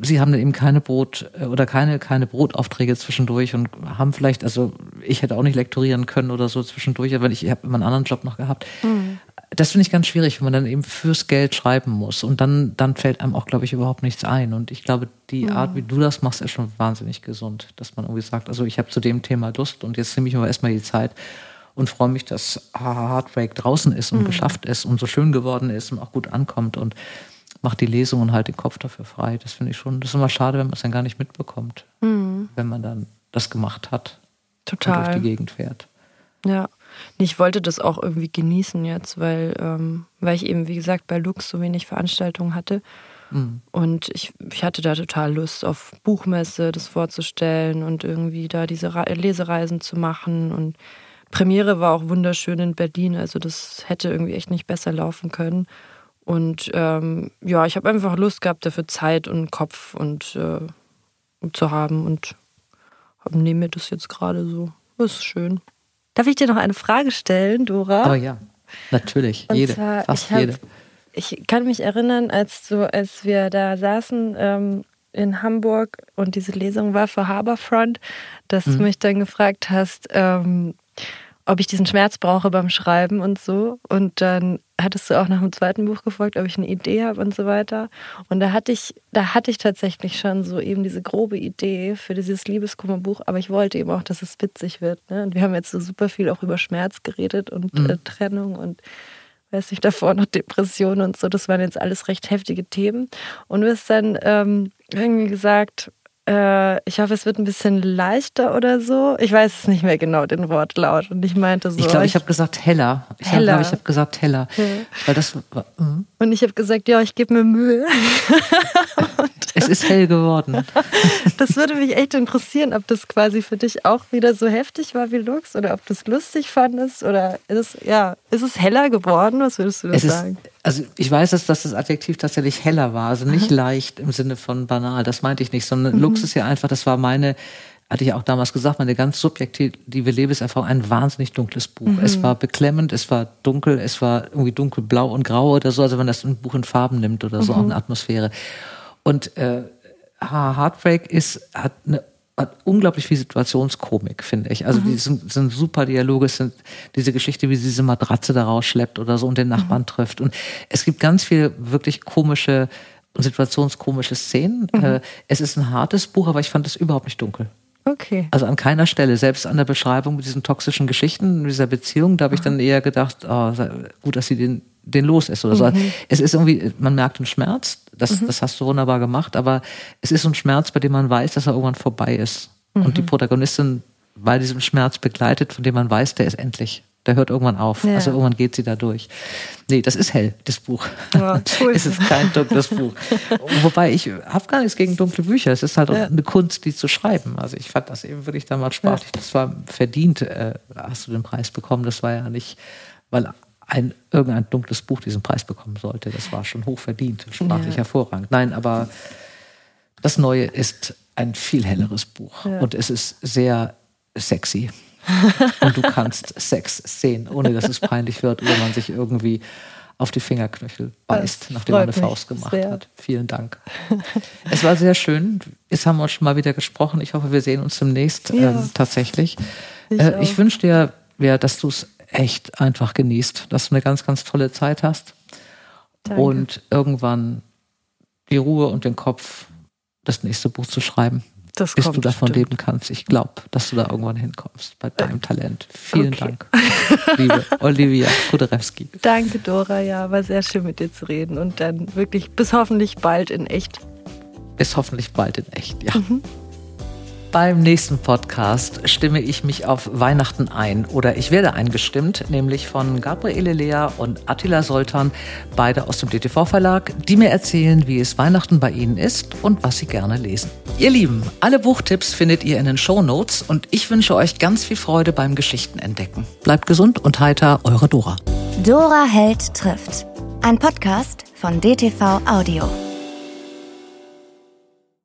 sie haben dann eben keine Brot äh, oder keine, keine Brotaufträge zwischendurch und haben vielleicht, also ich hätte auch nicht lektorieren können oder so zwischendurch, aber ich habe immer einen anderen Job noch gehabt. Mhm das finde ich ganz schwierig, wenn man dann eben fürs Geld schreiben muss. Und dann, dann fällt einem auch, glaube ich, überhaupt nichts ein. Und ich glaube, die mhm. Art, wie du das machst, ist schon wahnsinnig gesund. Dass man irgendwie sagt, also ich habe zu dem Thema Lust und jetzt nehme ich mir erstmal die Zeit und freue mich, dass Heartbreak draußen ist und mhm. geschafft ist und so schön geworden ist und auch gut ankommt und macht die Lesung und halt den Kopf dafür frei. Das finde ich schon, das ist immer schade, wenn man es dann gar nicht mitbekommt, mhm. wenn man dann das gemacht hat. Total. Und durch die Gegend fährt. Ja. Ich wollte das auch irgendwie genießen jetzt, weil, ähm, weil ich eben, wie gesagt, bei Lux so wenig Veranstaltungen hatte. Mhm. Und ich, ich hatte da total Lust auf Buchmesse, das vorzustellen und irgendwie da diese Re Lesereisen zu machen. Und Premiere war auch wunderschön in Berlin, also das hätte irgendwie echt nicht besser laufen können. Und ähm, ja, ich habe einfach Lust gehabt, dafür Zeit und Kopf und äh, zu haben und nehme mir das jetzt gerade so. Das ist schön. Darf ich dir noch eine Frage stellen, Dora? Oh ja, natürlich. Und jede, zwar, fast hab, jede. Ich kann mich erinnern, als, so, als wir da saßen ähm, in Hamburg und diese Lesung war für Harbourfront, dass mhm. du mich dann gefragt hast, ähm, ob ich diesen Schmerz brauche beim Schreiben und so. Und dann hattest du auch nach dem zweiten Buch gefragt, ob ich eine Idee habe und so weiter. Und da hatte ich, da hatte ich tatsächlich schon so eben diese grobe Idee für dieses Liebeskummerbuch, aber ich wollte eben auch, dass es witzig wird. Ne? Und wir haben jetzt so super viel auch über Schmerz geredet und mhm. äh, Trennung und weiß nicht, davor noch Depressionen und so. Das waren jetzt alles recht heftige Themen. Und du hast dann ähm, irgendwie gesagt, äh, ich hoffe, es wird ein bisschen leichter oder so. Ich weiß es nicht mehr genau, den Wortlaut. Und ich meinte so. Ich glaube, ich habe gesagt heller. Ich heller. glaube, ich habe gesagt heller. Ja. Weil das, mhm. Und ich habe gesagt, ja, ich gebe mir Mühe. es ist hell geworden. das würde mich echt interessieren, ob das quasi für dich auch wieder so heftig war wie Lux oder ob du es lustig fandest oder ist es, ja, ist es heller geworden? Was würdest du da sagen? Ist, also ich weiß, dass, dass das Adjektiv tatsächlich heller war, also nicht mhm. leicht im Sinne von banal, das meinte ich nicht, sondern mhm. Lux ist ja einfach, das war meine, hatte ich auch damals gesagt, meine ganz subjektive Lebenserfahrung, ein wahnsinnig dunkles Buch. Mhm. Es war beklemmend, es war dunkel, es war irgendwie dunkelblau und grau oder so, also wenn das ein Buch in Farben nimmt oder so, auch eine Atmosphäre. Und äh, Heartbreak ist, hat eine hat unglaublich viel Situationskomik, finde ich. Also mhm. die sind, sind, super Dialoge, es sind diese Geschichte, wie sie diese Matratze da rausschleppt oder so und den Nachbarn mhm. trifft. Und es gibt ganz viele wirklich komische und situationskomische Szenen. Mhm. Äh, es ist ein hartes Buch, aber ich fand es überhaupt nicht dunkel. Okay. Also an keiner Stelle, selbst an der Beschreibung mit diesen toxischen Geschichten, dieser Beziehung, da habe ich dann eher gedacht, oh, gut, dass sie den, den los ist oder so. Mhm. Es ist irgendwie, man merkt einen Schmerz, das, mhm. das hast du wunderbar gemacht, aber es ist ein Schmerz, bei dem man weiß, dass er irgendwann vorbei ist. Mhm. Und die Protagonistin bei diesem Schmerz begleitet, von dem man weiß, der ist endlich. Der hört irgendwann auf. Ja. Also irgendwann geht sie da durch. Nee, das ist hell, das Buch. Ja, cool. es ist kein dunkles Buch. Wobei ich habe gar nichts gegen dunkle Bücher. Es ist halt ja. eine Kunst, die zu schreiben. Also ich fand das eben wirklich damals spaßig. Das war verdient, äh, hast du den Preis bekommen. Das war ja nicht, weil ein irgendein dunkles Buch diesen Preis bekommen sollte. Das war schon hochverdient, sprachlich ja. hervorragend. Nein, aber das Neue ist ein viel helleres Buch ja. und es ist sehr sexy. und du kannst Sex sehen, ohne dass es peinlich wird oder man sich irgendwie auf die Fingerknöchel beißt, nachdem man eine Faust gemacht sehr. hat. Vielen Dank. es war sehr schön. Jetzt haben wir schon mal wieder gesprochen. Ich hoffe, wir sehen uns demnächst ja. ähm, tatsächlich. Ich, äh, ich wünsche dir, ja, dass du es echt einfach genießt, dass du eine ganz, ganz tolle Zeit hast Danke. und irgendwann die Ruhe und den Kopf, das nächste Buch zu schreiben. Das bis du davon bestimmt. leben kannst. Ich glaube, dass du da irgendwann hinkommst bei deinem Talent. Vielen okay. Dank, liebe Olivia Kuderewski. Danke, Dora. Ja, war sehr schön mit dir zu reden und dann wirklich bis hoffentlich bald in echt. Bis hoffentlich bald in echt, ja. Mhm. Beim nächsten Podcast stimme ich mich auf Weihnachten ein oder ich werde eingestimmt, nämlich von Gabriele Lea und Attila Soltan, beide aus dem DTV Verlag, die mir erzählen, wie es Weihnachten bei ihnen ist und was sie gerne lesen. Ihr Lieben, alle Buchtipps findet ihr in den Show Notes und ich wünsche euch ganz viel Freude beim Geschichtenentdecken. Bleibt gesund und heiter, eure Dora. Dora Held trifft. Ein Podcast von DTV Audio.